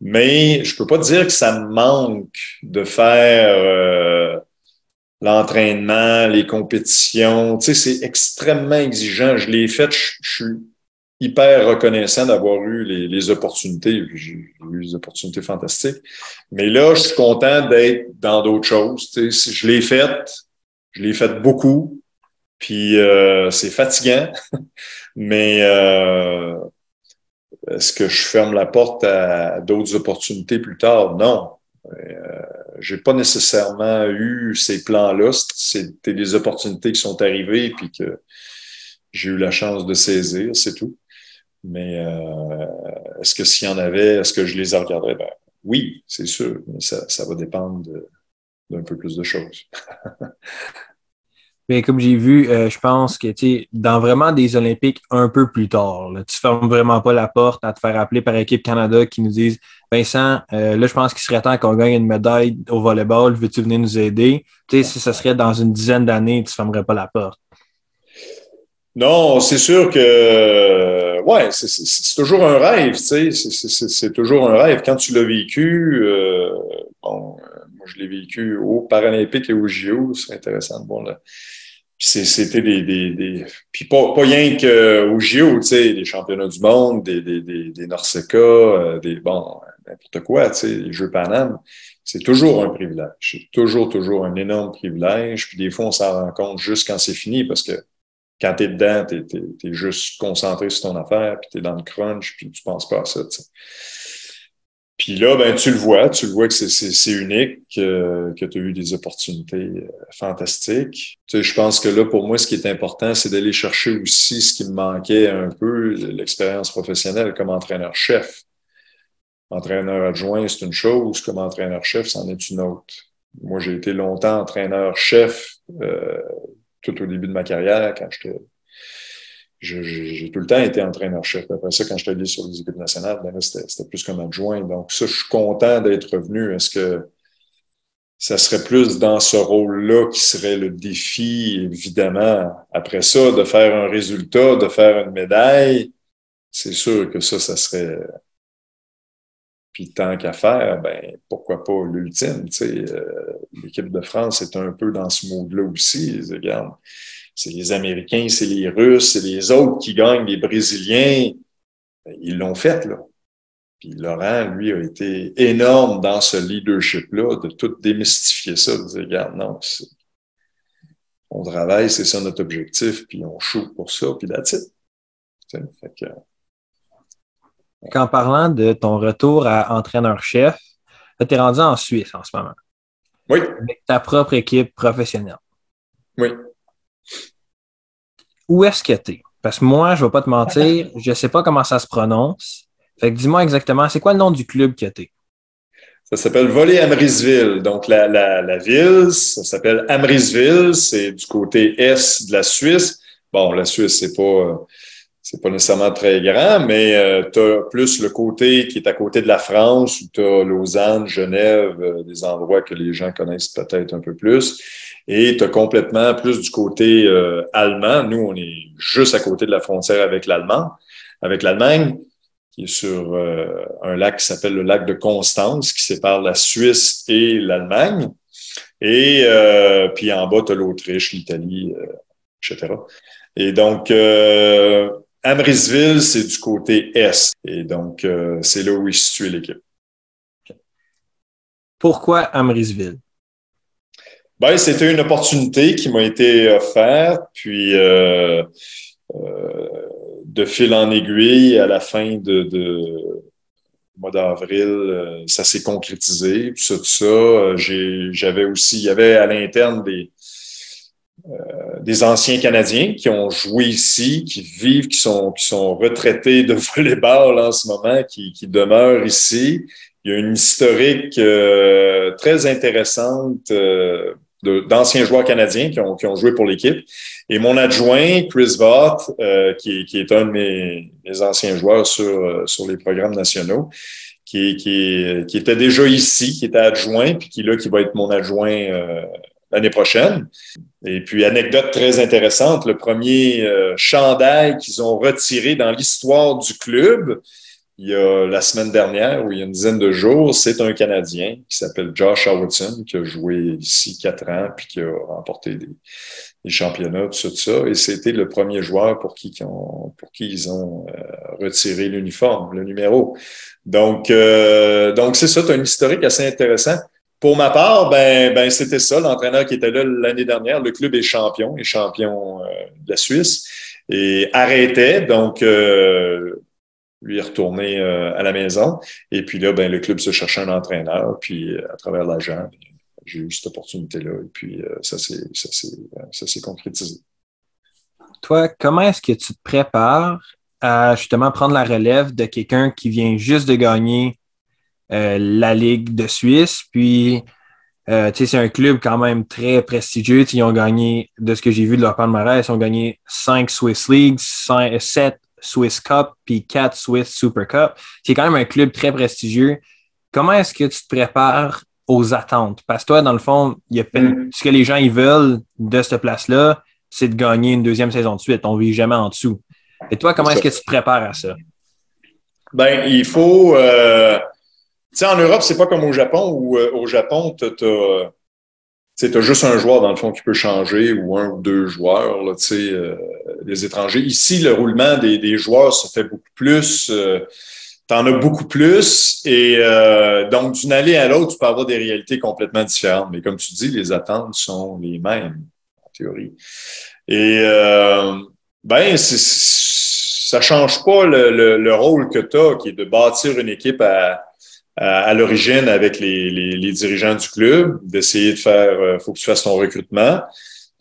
Mais je peux pas dire que ça me manque de faire... Euh, l'entraînement, les compétitions. Tu sais, c'est extrêmement exigeant. Je l'ai fait, je, suis hyper reconnaissant d'avoir eu les, opportunités. J'ai eu des opportunités fantastiques. Mais là, je suis content d'être dans d'autres choses. Tu sais, je l'ai fait, je l'ai fait beaucoup. Puis euh, c'est fatigant, <laughs> mais euh, est-ce que je ferme la porte à d'autres opportunités plus tard? Non. Euh, j'ai pas nécessairement eu ces plans-là. C'était des opportunités qui sont arrivées puis que j'ai eu la chance de saisir, c'est tout. Mais euh, est-ce que s'il y en avait, est-ce que je les regarderais? Ben, oui, c'est sûr, mais ça, ça va dépendre d'un peu plus de choses. <laughs> Mais comme j'ai vu, euh, je pense que dans vraiment des Olympiques un peu plus tard, tu fermes vraiment pas la porte à te faire appeler par équipe Canada qui nous disent Vincent, euh, là, je pense qu'il serait temps qu'on gagne une médaille au volleyball, veux-tu venir nous aider? Tu sais, si ce serait dans une dizaine d'années, tu ne fermerais pas la porte. Non, c'est sûr que ouais, c'est toujours un rêve, tu sais, c'est toujours un rêve. Quand tu l'as vécu, euh, bon, moi je l'ai vécu au Paralympique et au JO, c'est intéressant là c'était des, Puis pas, pas rien qu'au JO, tu sais, des championnats du monde, des, des, des, des euh. Bon, n'importe quoi, tu sais, les Jeux Paname. C'est toujours un privilège. C'est toujours, toujours un énorme privilège. Puis des fois, on s'en rend compte juste quand c'est fini parce que quand tu es dedans, tu es, juste concentré sur ton affaire, puis tu es dans le crunch, puis tu penses pas à ça. Puis là, ben, tu le vois, tu le vois que c'est unique, que, que tu as eu des opportunités euh, fantastiques. Tu sais, je pense que là, pour moi, ce qui est important, c'est d'aller chercher aussi ce qui me manquait un peu, l'expérience professionnelle comme entraîneur-chef. Entraîneur adjoint, c'est une chose, comme entraîneur-chef, c'en est une autre. Moi, j'ai été longtemps entraîneur-chef euh, tout au début de ma carrière, quand j'étais j'ai tout le temps été entraîneur-chef. Après ça, quand je suis allé sur les équipes nationales, ben c'était plus comme adjoint. Donc, ça, je suis content d'être revenu. Est-ce que ça serait plus dans ce rôle-là qui serait le défi, évidemment. Après ça, de faire un résultat, de faire une médaille, c'est sûr que ça, ça serait. Puis tant qu'à faire, ben pourquoi pas l'ultime. Euh, l'équipe de France est un peu dans ce mode-là aussi. Regarde, c'est les Américains, c'est les Russes, c'est les autres qui gagnent, les Brésiliens. Ben, ils l'ont fait, là. Puis Laurent, lui, a été énorme dans ce leadership-là, de tout démystifier ça, de dire, regarde, non, on travaille, c'est ça notre objectif, puis on choue pour ça, puis là Fait que... En parlant de ton retour à entraîneur-chef, tu es rendu en Suisse en ce moment. Oui. Avec ta propre équipe professionnelle. Oui où est-ce que tu es? Parce que moi, je ne vais pas te mentir, je ne sais pas comment ça se prononce. Fait que dis-moi exactement, c'est quoi le nom du club que tu es? Ça s'appelle Volley Amrisville. Donc, la, la, la ville, ça s'appelle Amrisville. C'est du côté est de la Suisse. Bon, la Suisse, c'est pas, c'est pas nécessairement très grand, mais euh, tu as plus le côté qui est à côté de la France, où tu as Lausanne, Genève, euh, des endroits que les gens connaissent peut-être un peu plus. Et tu as complètement plus du côté euh, allemand. Nous, on est juste à côté de la frontière avec l'Allemand, avec l'Allemagne, qui est sur euh, un lac qui s'appelle le lac de Constance, qui sépare la Suisse et l'Allemagne. Et euh, puis en bas, tu as l'Autriche, l'Italie, etc. Et donc, Amrisville, c'est du côté est. Et donc, c'est là où est située l'équipe. Pourquoi Amrisville? Ben, c'était une opportunité qui m'a été offerte, puis euh, euh, de fil en aiguille, à la fin de, mois d'avril, ça s'est concrétisé, tout ça, tout ça. J'avais aussi, il y avait à l'interne des, des anciens Canadiens qui ont joué ici, qui vivent, qui sont, qui sont retraités de <laughs> volleyball en ce moment, qui demeurent ici. Il y a une historique très intéressante d'anciens joueurs canadiens qui ont, qui ont joué pour l'équipe. Et mon adjoint, Chris Vaught, euh, qui, qui, est un de mes, mes anciens joueurs sur, euh, sur les programmes nationaux, qui, qui, qui, était déjà ici, qui était adjoint, puis qui là, qui va être mon adjoint euh, l'année prochaine. Et puis, anecdote très intéressante, le premier chandail qu'ils ont retiré dans l'histoire du club, il y a la semaine dernière, ou il y a une dizaine de jours, c'est un Canadien qui s'appelle Josh Howardson, qui a joué ici quatre ans, puis qui a remporté des, championnats, tout ça, tout ça. Et c'était le premier joueur pour qui, pour qui ils ont euh, retiré l'uniforme, le numéro. Donc, euh, donc c'est ça, as un historique assez intéressant. Pour ma part, ben, ben c'était ça, l'entraîneur qui était là l'année dernière. Le club est champion, est champion euh, de la Suisse et arrêtait. Donc, lui est retourné euh, à la maison. Et puis là, ben, le club se cherchait un entraîneur. Puis euh, à travers l'agent, ben, j'ai eu cette opportunité-là. Et puis euh, ça s'est concrétisé. Toi, comment est-ce que tu te prépares à justement prendre la relève de quelqu'un qui vient juste de gagner la Ligue de Suisse? Puis, c'est un club quand même très prestigieux. ils ont gagné, de ce que j'ai vu de leur palmarès, ils ont gagné 5 Swiss Leagues, 7 Swiss Cup puis 4 Swiss Super Cup. C'est quand même un club très prestigieux. Comment est-ce que tu te prépares aux attentes? Parce que toi, dans le fond, il y a mm. ce que les gens ils veulent de cette place-là, c'est de gagner une deuxième saison de suite. On ne vit jamais en dessous. Et toi, comment est-ce que tu te prépares à ça? Ben, il faut. Euh, tu sais, en Europe, c'est pas comme au Japon où euh, au Japon, tu as tu as juste un joueur, dans le fond, qui peut changer ou un ou deux joueurs, là, euh, étrangers. Ici, le roulement des, joueurs se fait beaucoup plus. Euh, tu en as beaucoup plus. Et euh, donc, d'une année à l'autre, tu peux avoir des réalités complètement différentes. Mais comme tu dis, les attentes sont les mêmes, en théorie. Et euh, ben, ça change pas le, le, le rôle que tu as, qui est de bâtir une équipe à l'origine avec les, dirigeants du club, d'essayer de faire, euh, faut que tu fasses ton recrutement.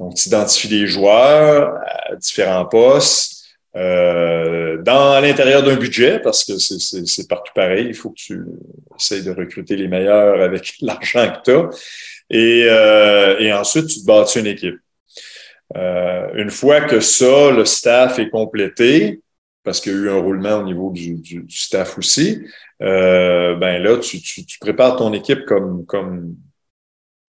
Donc, tu identifies des joueurs à différents postes. Euh, dans l'intérieur d'un budget, parce que c'est partout pareil, il faut que tu essayes de recruter les meilleurs avec <laughs> l'argent que tu as. Et, euh, et, ensuite, tu te bâtis une équipe. Euh, une fois que ça, le staff est complété, parce qu'il y a eu un roulement au niveau du, du, du staff aussi, euh, ben là, tu, tu, tu, prépares ton équipe comme, comme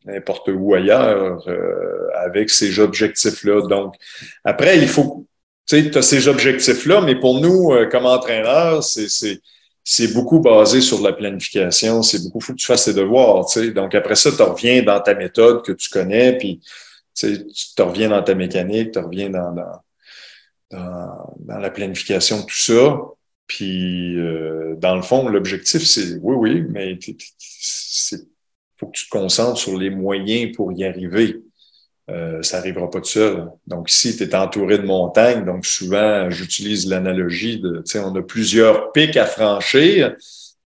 n'importe où ailleurs euh, avec ces objectifs-là. Donc, après, il faut, tu sais, tu as ces objectifs-là, mais pour nous, euh, comme entraîneurs, c'est c'est beaucoup basé sur la planification. C'est beaucoup, faut que tu fasses tes devoirs, tu sais. Donc, après ça, tu reviens dans ta méthode que tu connais, puis tu reviens dans ta mécanique, tu reviens dans, dans, dans, dans la planification, tout ça. Puis, euh, dans le fond, l'objectif, c'est oui, oui, mais il faut que tu te concentres sur les moyens pour y arriver. Euh, ça n'arrivera pas tout seul. Donc, ici, tu es entouré de montagnes. Donc, souvent, j'utilise l'analogie de, tu sais, on a plusieurs pics à franchir,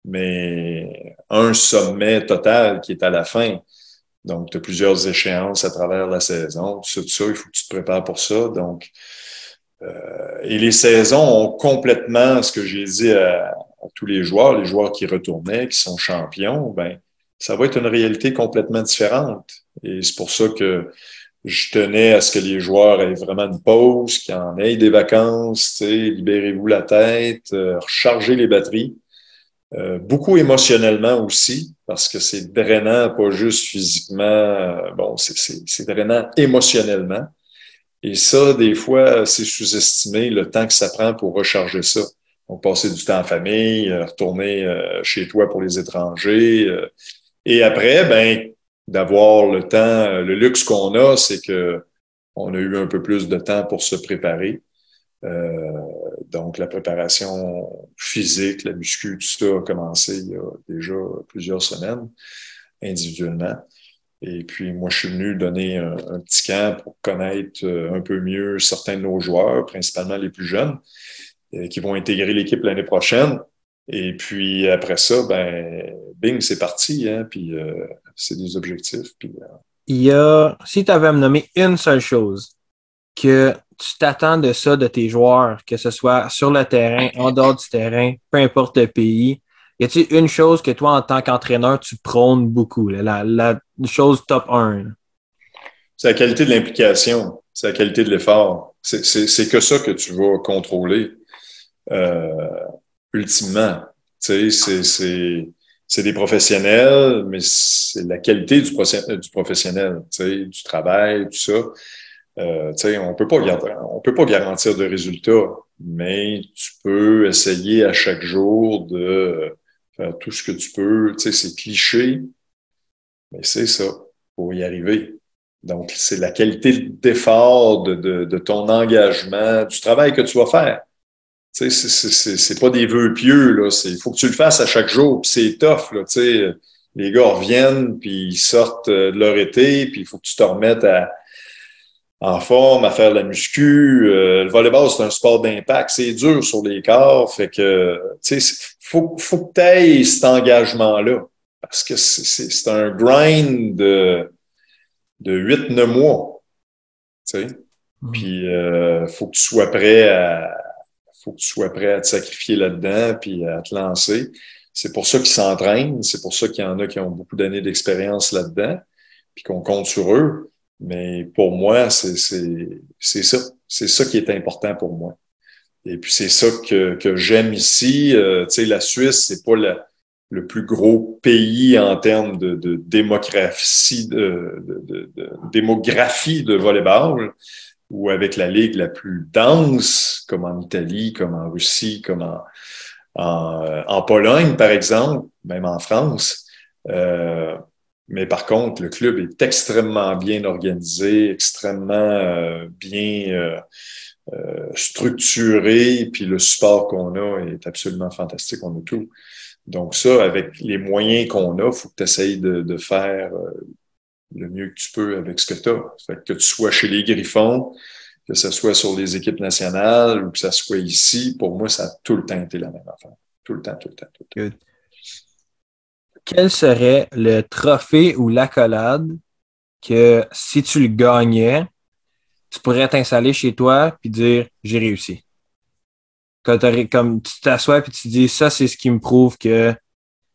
mais un sommet total qui est à la fin. Donc, tu as plusieurs échéances à travers la saison. Tout ça, il faut que tu te prépares pour ça. Donc, euh, et les saisons ont complètement, ce que j'ai dit à, tous les joueurs, les joueurs qui retournaient, qui sont champions, ben, ça va être une réalité complètement différente. Et c'est pour ça que je tenais à ce que les joueurs aient vraiment une pause, qu'ils en aient des vacances, libérez-vous la tête, euh, rechargez les batteries. Euh, beaucoup émotionnellement aussi, parce que c'est drainant, pas juste physiquement, bon, c'est drainant émotionnellement. Et ça, des fois, c'est sous-estimé le temps que ça prend pour recharger ça. Donc, passer du temps en famille, euh, retourner euh, chez toi pour les étrangers. Euh. Et après, ben, d'avoir le temps, le luxe qu'on a, c'est que on a eu un peu plus de temps pour se préparer. donc, la préparation physique, la muscu, tout ça a commencé il y a déjà plusieurs semaines individuellement. Et puis, moi, je suis venu donner un, petit camp pour connaître euh, un peu mieux certains de nos joueurs, principalement les plus jeunes, euh, qui vont intégrer l'équipe l'année prochaine. Et puis après ça, ben, bing, c'est parti, hein, puis euh, c'est des objectifs. Puis, euh, Il y a, si tu avais à me nommer une seule chose que tu t'attends de ça de tes joueurs, que ce soit sur le terrain, en dehors du terrain, peu importe le pays, y a-t-il une chose que toi, en tant qu'entraîneur, tu prônes beaucoup, la, la chose top 1? là? c'est la qualité de l'implication, c'est la qualité de l'effort. C'est que ça que tu vas contrôler euh, ultimement. Tu sais, c'est- c'est des professionnels, mais c'est la qualité du, proce- du professionnel, du travail, tout ça. Euh, on on peut pas garantir de résultats, mais tu peux essayer à chaque jour de faire tout ce que tu peux. C'est cliché, mais c'est ça pour y arriver. Donc, c'est la qualité d'effort, de, de, de ton engagement, du travail que tu vas faire. Tu sais, c'est- pas des vœux pieux, là. C'est- Il faut que tu le fasses à chaque jour, puis c'est tough, là. Tu sais, les gars reviennent, puis ils sortent euh, de leur été, puis il faut que tu te remettes à, en forme, à faire de la muscu. Euh, le volleyball, c'est un sport d'impact. C'est dur sur les corps. Fait que, tu sais, faut, faut que tu aies cet engagement-là. Parce que c'est- un grind de, de 8-9 mois. Tu sais. Puis, euh, faut que tu sois prêt à, faut que tu sois prêt à te sacrifier là-dedans puis à te lancer. C'est pour ça qu'ils s'entraînent. C'est pour ça qu'il y en a qui ont beaucoup d'années d'expérience là-dedans puis qu'on compte sur eux. Mais pour moi, c'est ça. C'est ça qui est important pour moi. Et puis, c'est ça que, que j'aime ici. Euh, tu sais, la Suisse, c'est pas la, le plus gros pays en termes de, de, de, de- de démographie de volleyball, ou avec la ligue la plus dense, comme en Italie, comme en Russie, comme en, en, en Pologne, par exemple, même en France. Euh, mais par contre, le club est extrêmement bien organisé, extrêmement euh, bien euh, euh, structuré, puis le support qu'on a est absolument fantastique, on a tout. Donc ça, avec les moyens qu'on a, faut que tu essayes de, de faire euh, le mieux que tu peux avec ce que tu as. Fait que tu sois chez les Griffons, que ce soit sur les équipes nationales ou que ça soit ici, pour moi, ça a tout le temps été la même affaire. Tout le temps, tout le temps, tout le temps. Quel serait le trophée ou l'accolade que si tu le gagnais, tu pourrais t'installer chez toi puis dire j'ai réussi? Quand comme tu t'assois puis tu dis ça, c'est ce qui me prouve que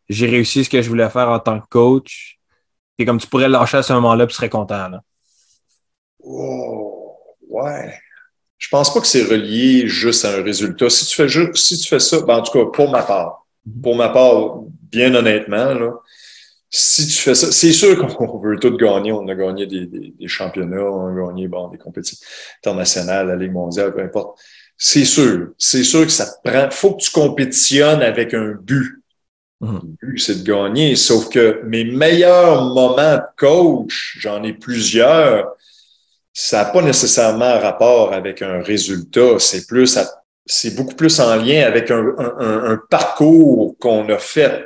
j'ai réussi ce que je voulais faire en tant que coach. Et comme tu pourrais le lâcher à ce moment-là, puis tu serais content. Là. Oh, ouais. Je pense pas que c'est relié juste à un résultat. Si tu fais juste, si tu fais ça, ben, en tout cas, pour ma part, pour ma part, bien honnêtement, là, si tu fais ça, c'est sûr qu'on <laughs> veut tout gagner. On a gagné des, des, des championnats, on a gagné bon, des compétitions internationales, la Ligue mondiale, peu importe. C'est sûr. C'est sûr que ça te prend. faut que tu compétitionnes avec un but. Mhm. Le but, c'est de gagner. Sauf que mes meilleurs moments de coach, j'en ai plusieurs, ça n'a pas nécessairement rapport avec un résultat. C'est plus, à- c'est beaucoup plus en lien avec un, parcours qu'on a fait.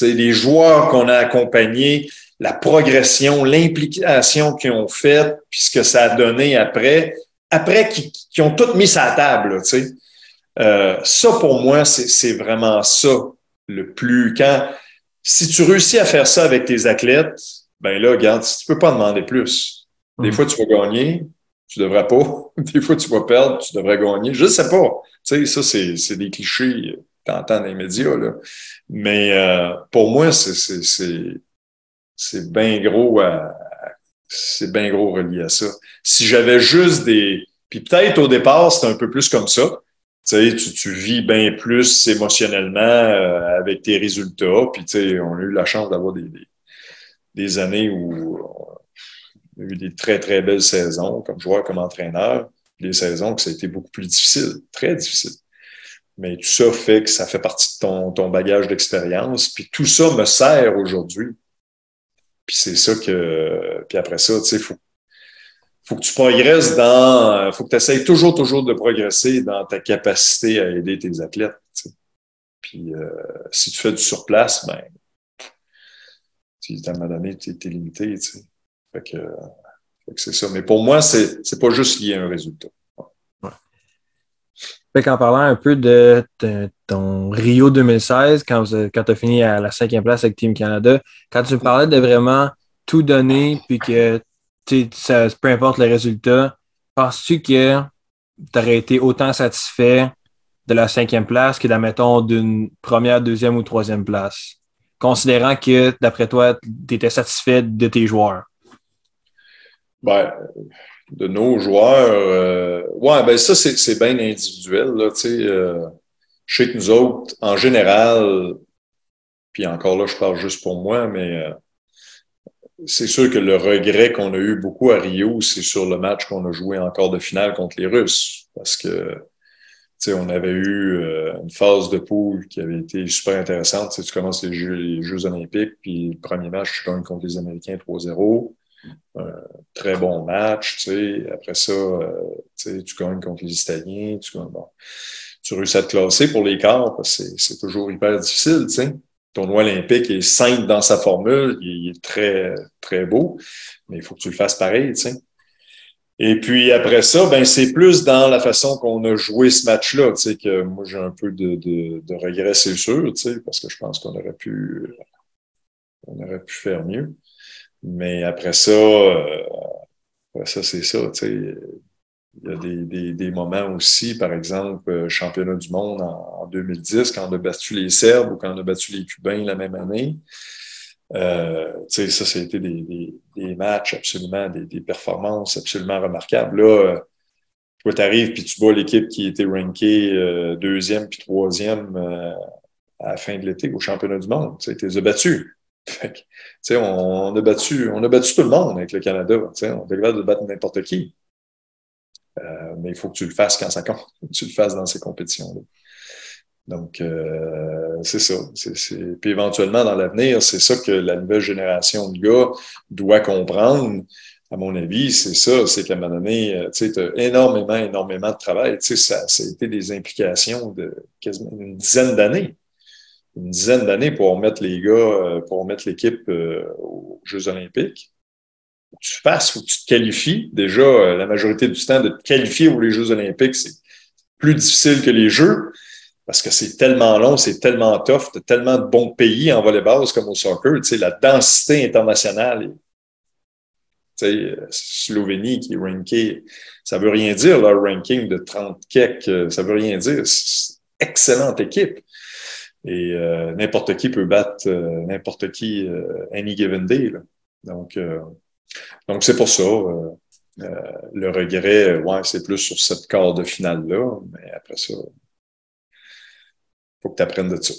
Les joueurs qu'on a accompagnés, la progression, l'implication qu'ils ont faite, puis ce que ça a donné après, après qu'ils ont tout mis sur la table, là. Euh, ça, pour moi, c'est vraiment ça le plus. Quand, si tu réussis à faire ça avec tes athlètes, ben là, regarde, tu peux pas demander plus. Des Mhm. fois, tu vas gagner, tu devrais pas. <laughs> Des fois, tu vas perdre, tu devrais gagner. Je sais pas. Tu sais, ça, c'est c'est des clichés t'entends dans les médias, là. Mais euh, pour moi, c'est c'est- c'est c'est bien gros à- c'est bien gros relié à ça. Si j'avais juste des. Puis peut-être au départ, c'est un peu plus comme ça. Tu tu, vis bien plus émotionnellement euh, avec tes résultats. Puis tu sais, on a eu la chance d'avoir des, des, années où on a eu des très, très belles saisons comme joueur, comme entraîneur. Des saisons que ça a été beaucoup plus difficile, très difficile. Mais tout ça fait que ça fait partie de ton, ton bagage d'expérience. Puis tout ça me sert aujourd'hui. Puis c'est ça que. Puis après ça, tu sais, faut, faut que tu progresses dans. faut que tu essayes toujours, toujours de progresser dans ta capacité à aider tes athlètes. Puis euh, si tu fais du surplace, ben. À un moment donné, tu es, limité. Fait que, c'est ça. Mais pour moi, c'est pas juste lié à un résultat. Fait qu'en parlant un peu de ton Rio 2016, quand, quand tu as fini à la cinquième place avec Team Canada, quand tu parlais de vraiment tout donner, puis que ça, peu importe le résultat, penses-tu que tu aurais été autant satisfait de la cinquième place que, admettons, d'une première, deuxième ou troisième place? Considérant que, d'après toi, tu étais satisfait de tes joueurs. Ben, de nos joueurs, euh, ouais, ben ça, c'est bien individuel. Là, euh, je sais que nous autres, en général, puis encore là, je parle juste pour moi, mais euh, c'est sûr que le regret qu'on a eu beaucoup à Rio, c'est sur le match qu'on a joué encore de finale contre les Russes. Parce que on avait eu euh, une phase de poule qui avait été super intéressante. tu commences les Jeux, olympiques, puis le premier match, tu gagnes contre les Américains 3-0. Un très bon match. Après ça, euh, tu gagnes contre les Italiens. Tu, bon, tu réussis à te classer pour les quarts, parce que c'est toujours hyper difficile. T'sais tournoi olympique est simple dans sa formule, il est très, très beau, mais il faut que tu le fasses pareil, tu sais. Et puis après ça, ben c'est plus dans la façon qu'on a joué ce match-là, tu sais, que moi j'ai un peu de, de, de regret, c'est sûr, tu sais, parce que je pense qu'on aurait pu on aurait pu faire mieux. Mais après ça, euh, ça, c'est ça, tu sais. Il y a des, des, des, moments aussi, par exemple, euh, championnat du monde en, 2010, quand on a battu les Serbes ou quand on a battu les Cubains la même année. Euh, ça, ça a été des, des matchs absolument, des, performances absolument remarquables. Là, euh, toi, tu arrives puis tu bats l'équipe qui était rankée deuxième puis troisième à la fin de l'été au championnat du monde. Tu les as battus. on, on, a battu, on a battu tout le monde avec le Canada. On est capable de battre n'importe qui. Euh, mais il faut que tu le fasses quand ça compte, <laughs> que tu le fasses dans ces compétitions-là. Donc, euh, c'est ça. Puis éventuellement, dans l'avenir, c'est ça que la nouvelle génération de gars doit comprendre. À mon avis, c'est ça, c'est qu'à un moment donné, euh, tu as énormément, énormément de travail. Tu sais, ça, ça a été des implications de quasiment une dizaine d'années. Une dizaine d'années pour mettre les gars, pour mettre l'équipe aux Jeux olympiques tu fasses, faut tu te qualifies. Déjà, euh, la majorité du temps, de te qualifier pour les Jeux olympiques, c'est plus difficile que les Jeux parce que c'est tellement long, c'est tellement tough, tu tellement de bons pays en volleyball comme au soccer. Tu sais, la densité internationale, tu sais, Slovénie qui est rankée, ça veut rien dire, leur ranking de 30 kek, euh, ça veut rien dire. C'est une excellente équipe. Et euh, n'importe qui peut battre n'importe qui any given day. Là. Donc, donc, c'est pour ça. Euh, euh, le regret, ouais, c'est plus sur cette quart de finale-là, mais après ça, faut que tu apprennes de ça.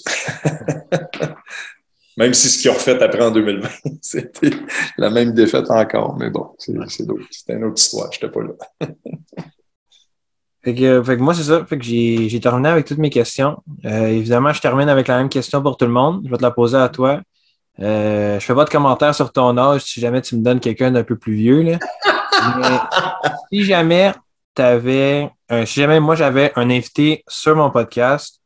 <laughs> même si ce qu'ils ont fait après en 2020, <laughs> c'était la même défaite encore, mais bon, c'est une autre histoire, je n'étais pas là. <laughs> Fait que, moi, c'est ça. Fait que j'ai terminé avec toutes mes questions. Euh, évidemment, je termine avec la même question pour tout le monde. Je vais te la poser à toi. Euh, je fais pas de commentaires sur ton âge si jamais tu me donnes quelqu'un d'un peu plus vieux. Là. <laughs> si jamais avais si jamais moi j'avais un invité sur mon podcast,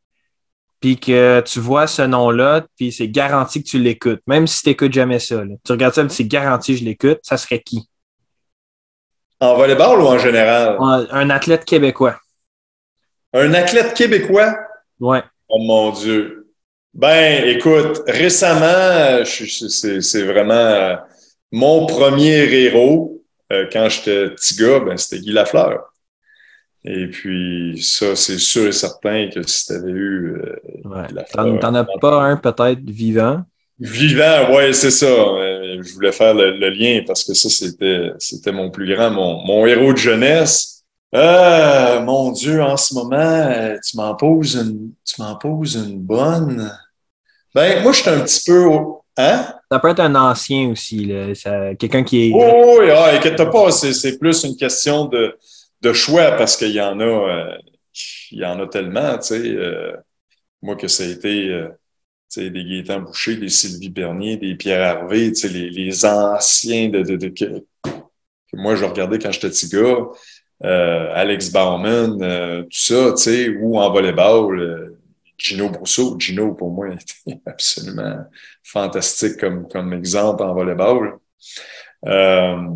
puis que tu vois ce nom-là, puis c'est garanti que tu l'écoutes, même si tu n'écoutes jamais ça. Tu regardes ça, c'est garanti que je l'écoute, ça serait qui? En volleyball ou en général? Un athlète québécois. Un athlète québécois? Ouais. Oh mon Dieu. Ben, écoute, récemment, c'est vraiment euh, mon premier héros euh, quand j'étais petit gars, ben, c'était Guy Lafleur. Et puis, ça, c'est sûr et certain que si tu avais eu. Euh, T'en as pas un peut-être vivant? Vivant, ouais, c'est ça. Je voulais faire le, lien parce que ça, c'était, c'était mon plus grand, mon, mon héros de jeunesse. Euh, mon Dieu, en ce moment, tu m'en poses une, tu m'en poses une bonne. Ben, moi, je suis un petit peu. Hein? Ça peut être un ancien aussi, quelqu'un qui est. Oh, oui, ah, inquiète pas, c'est plus une question de, de choix parce qu'il y en a, euh, il y en a tellement, tu sais. Euh, moi, que ça a été euh, des Gaétan Boucher, des Sylvie Bernier, des Pierre Harvey, les, les anciens de, de, de que, que, moi, je regardais quand j'étais petit gars. Alex Bauman, tout ça, tu sais, ou en volleyball, Gino Brousseau. Gino, pour moi, était <laughs> absolument fantastique comme, comme exemple en volleyball. Euh,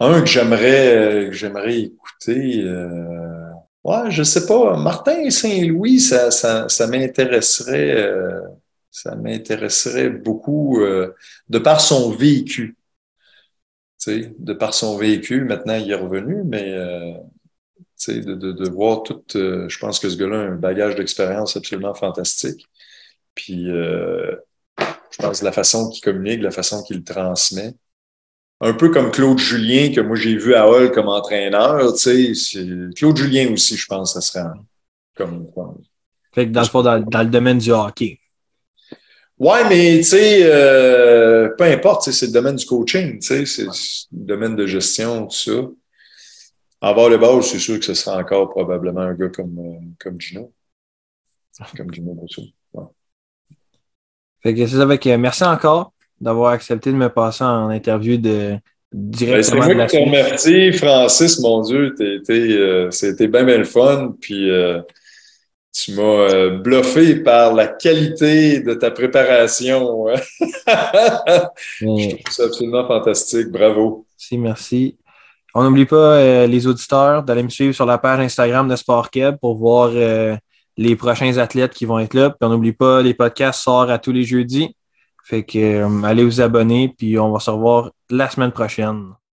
un que j'aimerais, j'aimerais écouter, euh, Ouais, je sais pas. Martin Saint-Louis, ça, ça, ça m'intéresserait. Euh, ça m'intéresserait beaucoup euh, de par son vécu. Tu sais, de par son vécu, maintenant il est revenu, mais euh, de, de, de, voir tout. Euh, je pense que ce gars-là a un bagage d'expérience absolument fantastique. Puis je pense la façon qu'il communique, la façon qu'il transmet un peu comme Claude Julien, que moi j'ai vu à Hall comme entraîneur, tu sais, Claude Julien aussi, je pense, ça serait comme. Fait que dans le dans, dans, le domaine du hockey. Ouais, mais tu sais, euh, peu importe, c'est le domaine du coaching, tu sais, c'est le domaine de gestion, tout ça. En volleyball, c'est sûr que ce sera encore probablement un gars comme, euh, comme Gino. Comme Gino Brousseau. Ouais. Fait que c'est avec. Euh, merci encore d'avoir accepté de me passer en interview de directement ben, C'est moi qui te Francis, mon Dieu. Euh, c'était bien, bien le fun. Puis tu m'as bluffé par la qualité de ta préparation. <laughs> Je trouve ça absolument fantastique. Bravo. Merci, merci. On n'oublie pas, les auditeurs, d'aller me suivre sur la page Instagram de SportKeb pour voir les prochains athlètes qui vont être là. Puis on n'oublie pas, les podcasts sortent à tous les jeudis. Fait que euh, allez vous abonner, puis on va se revoir la semaine prochaine.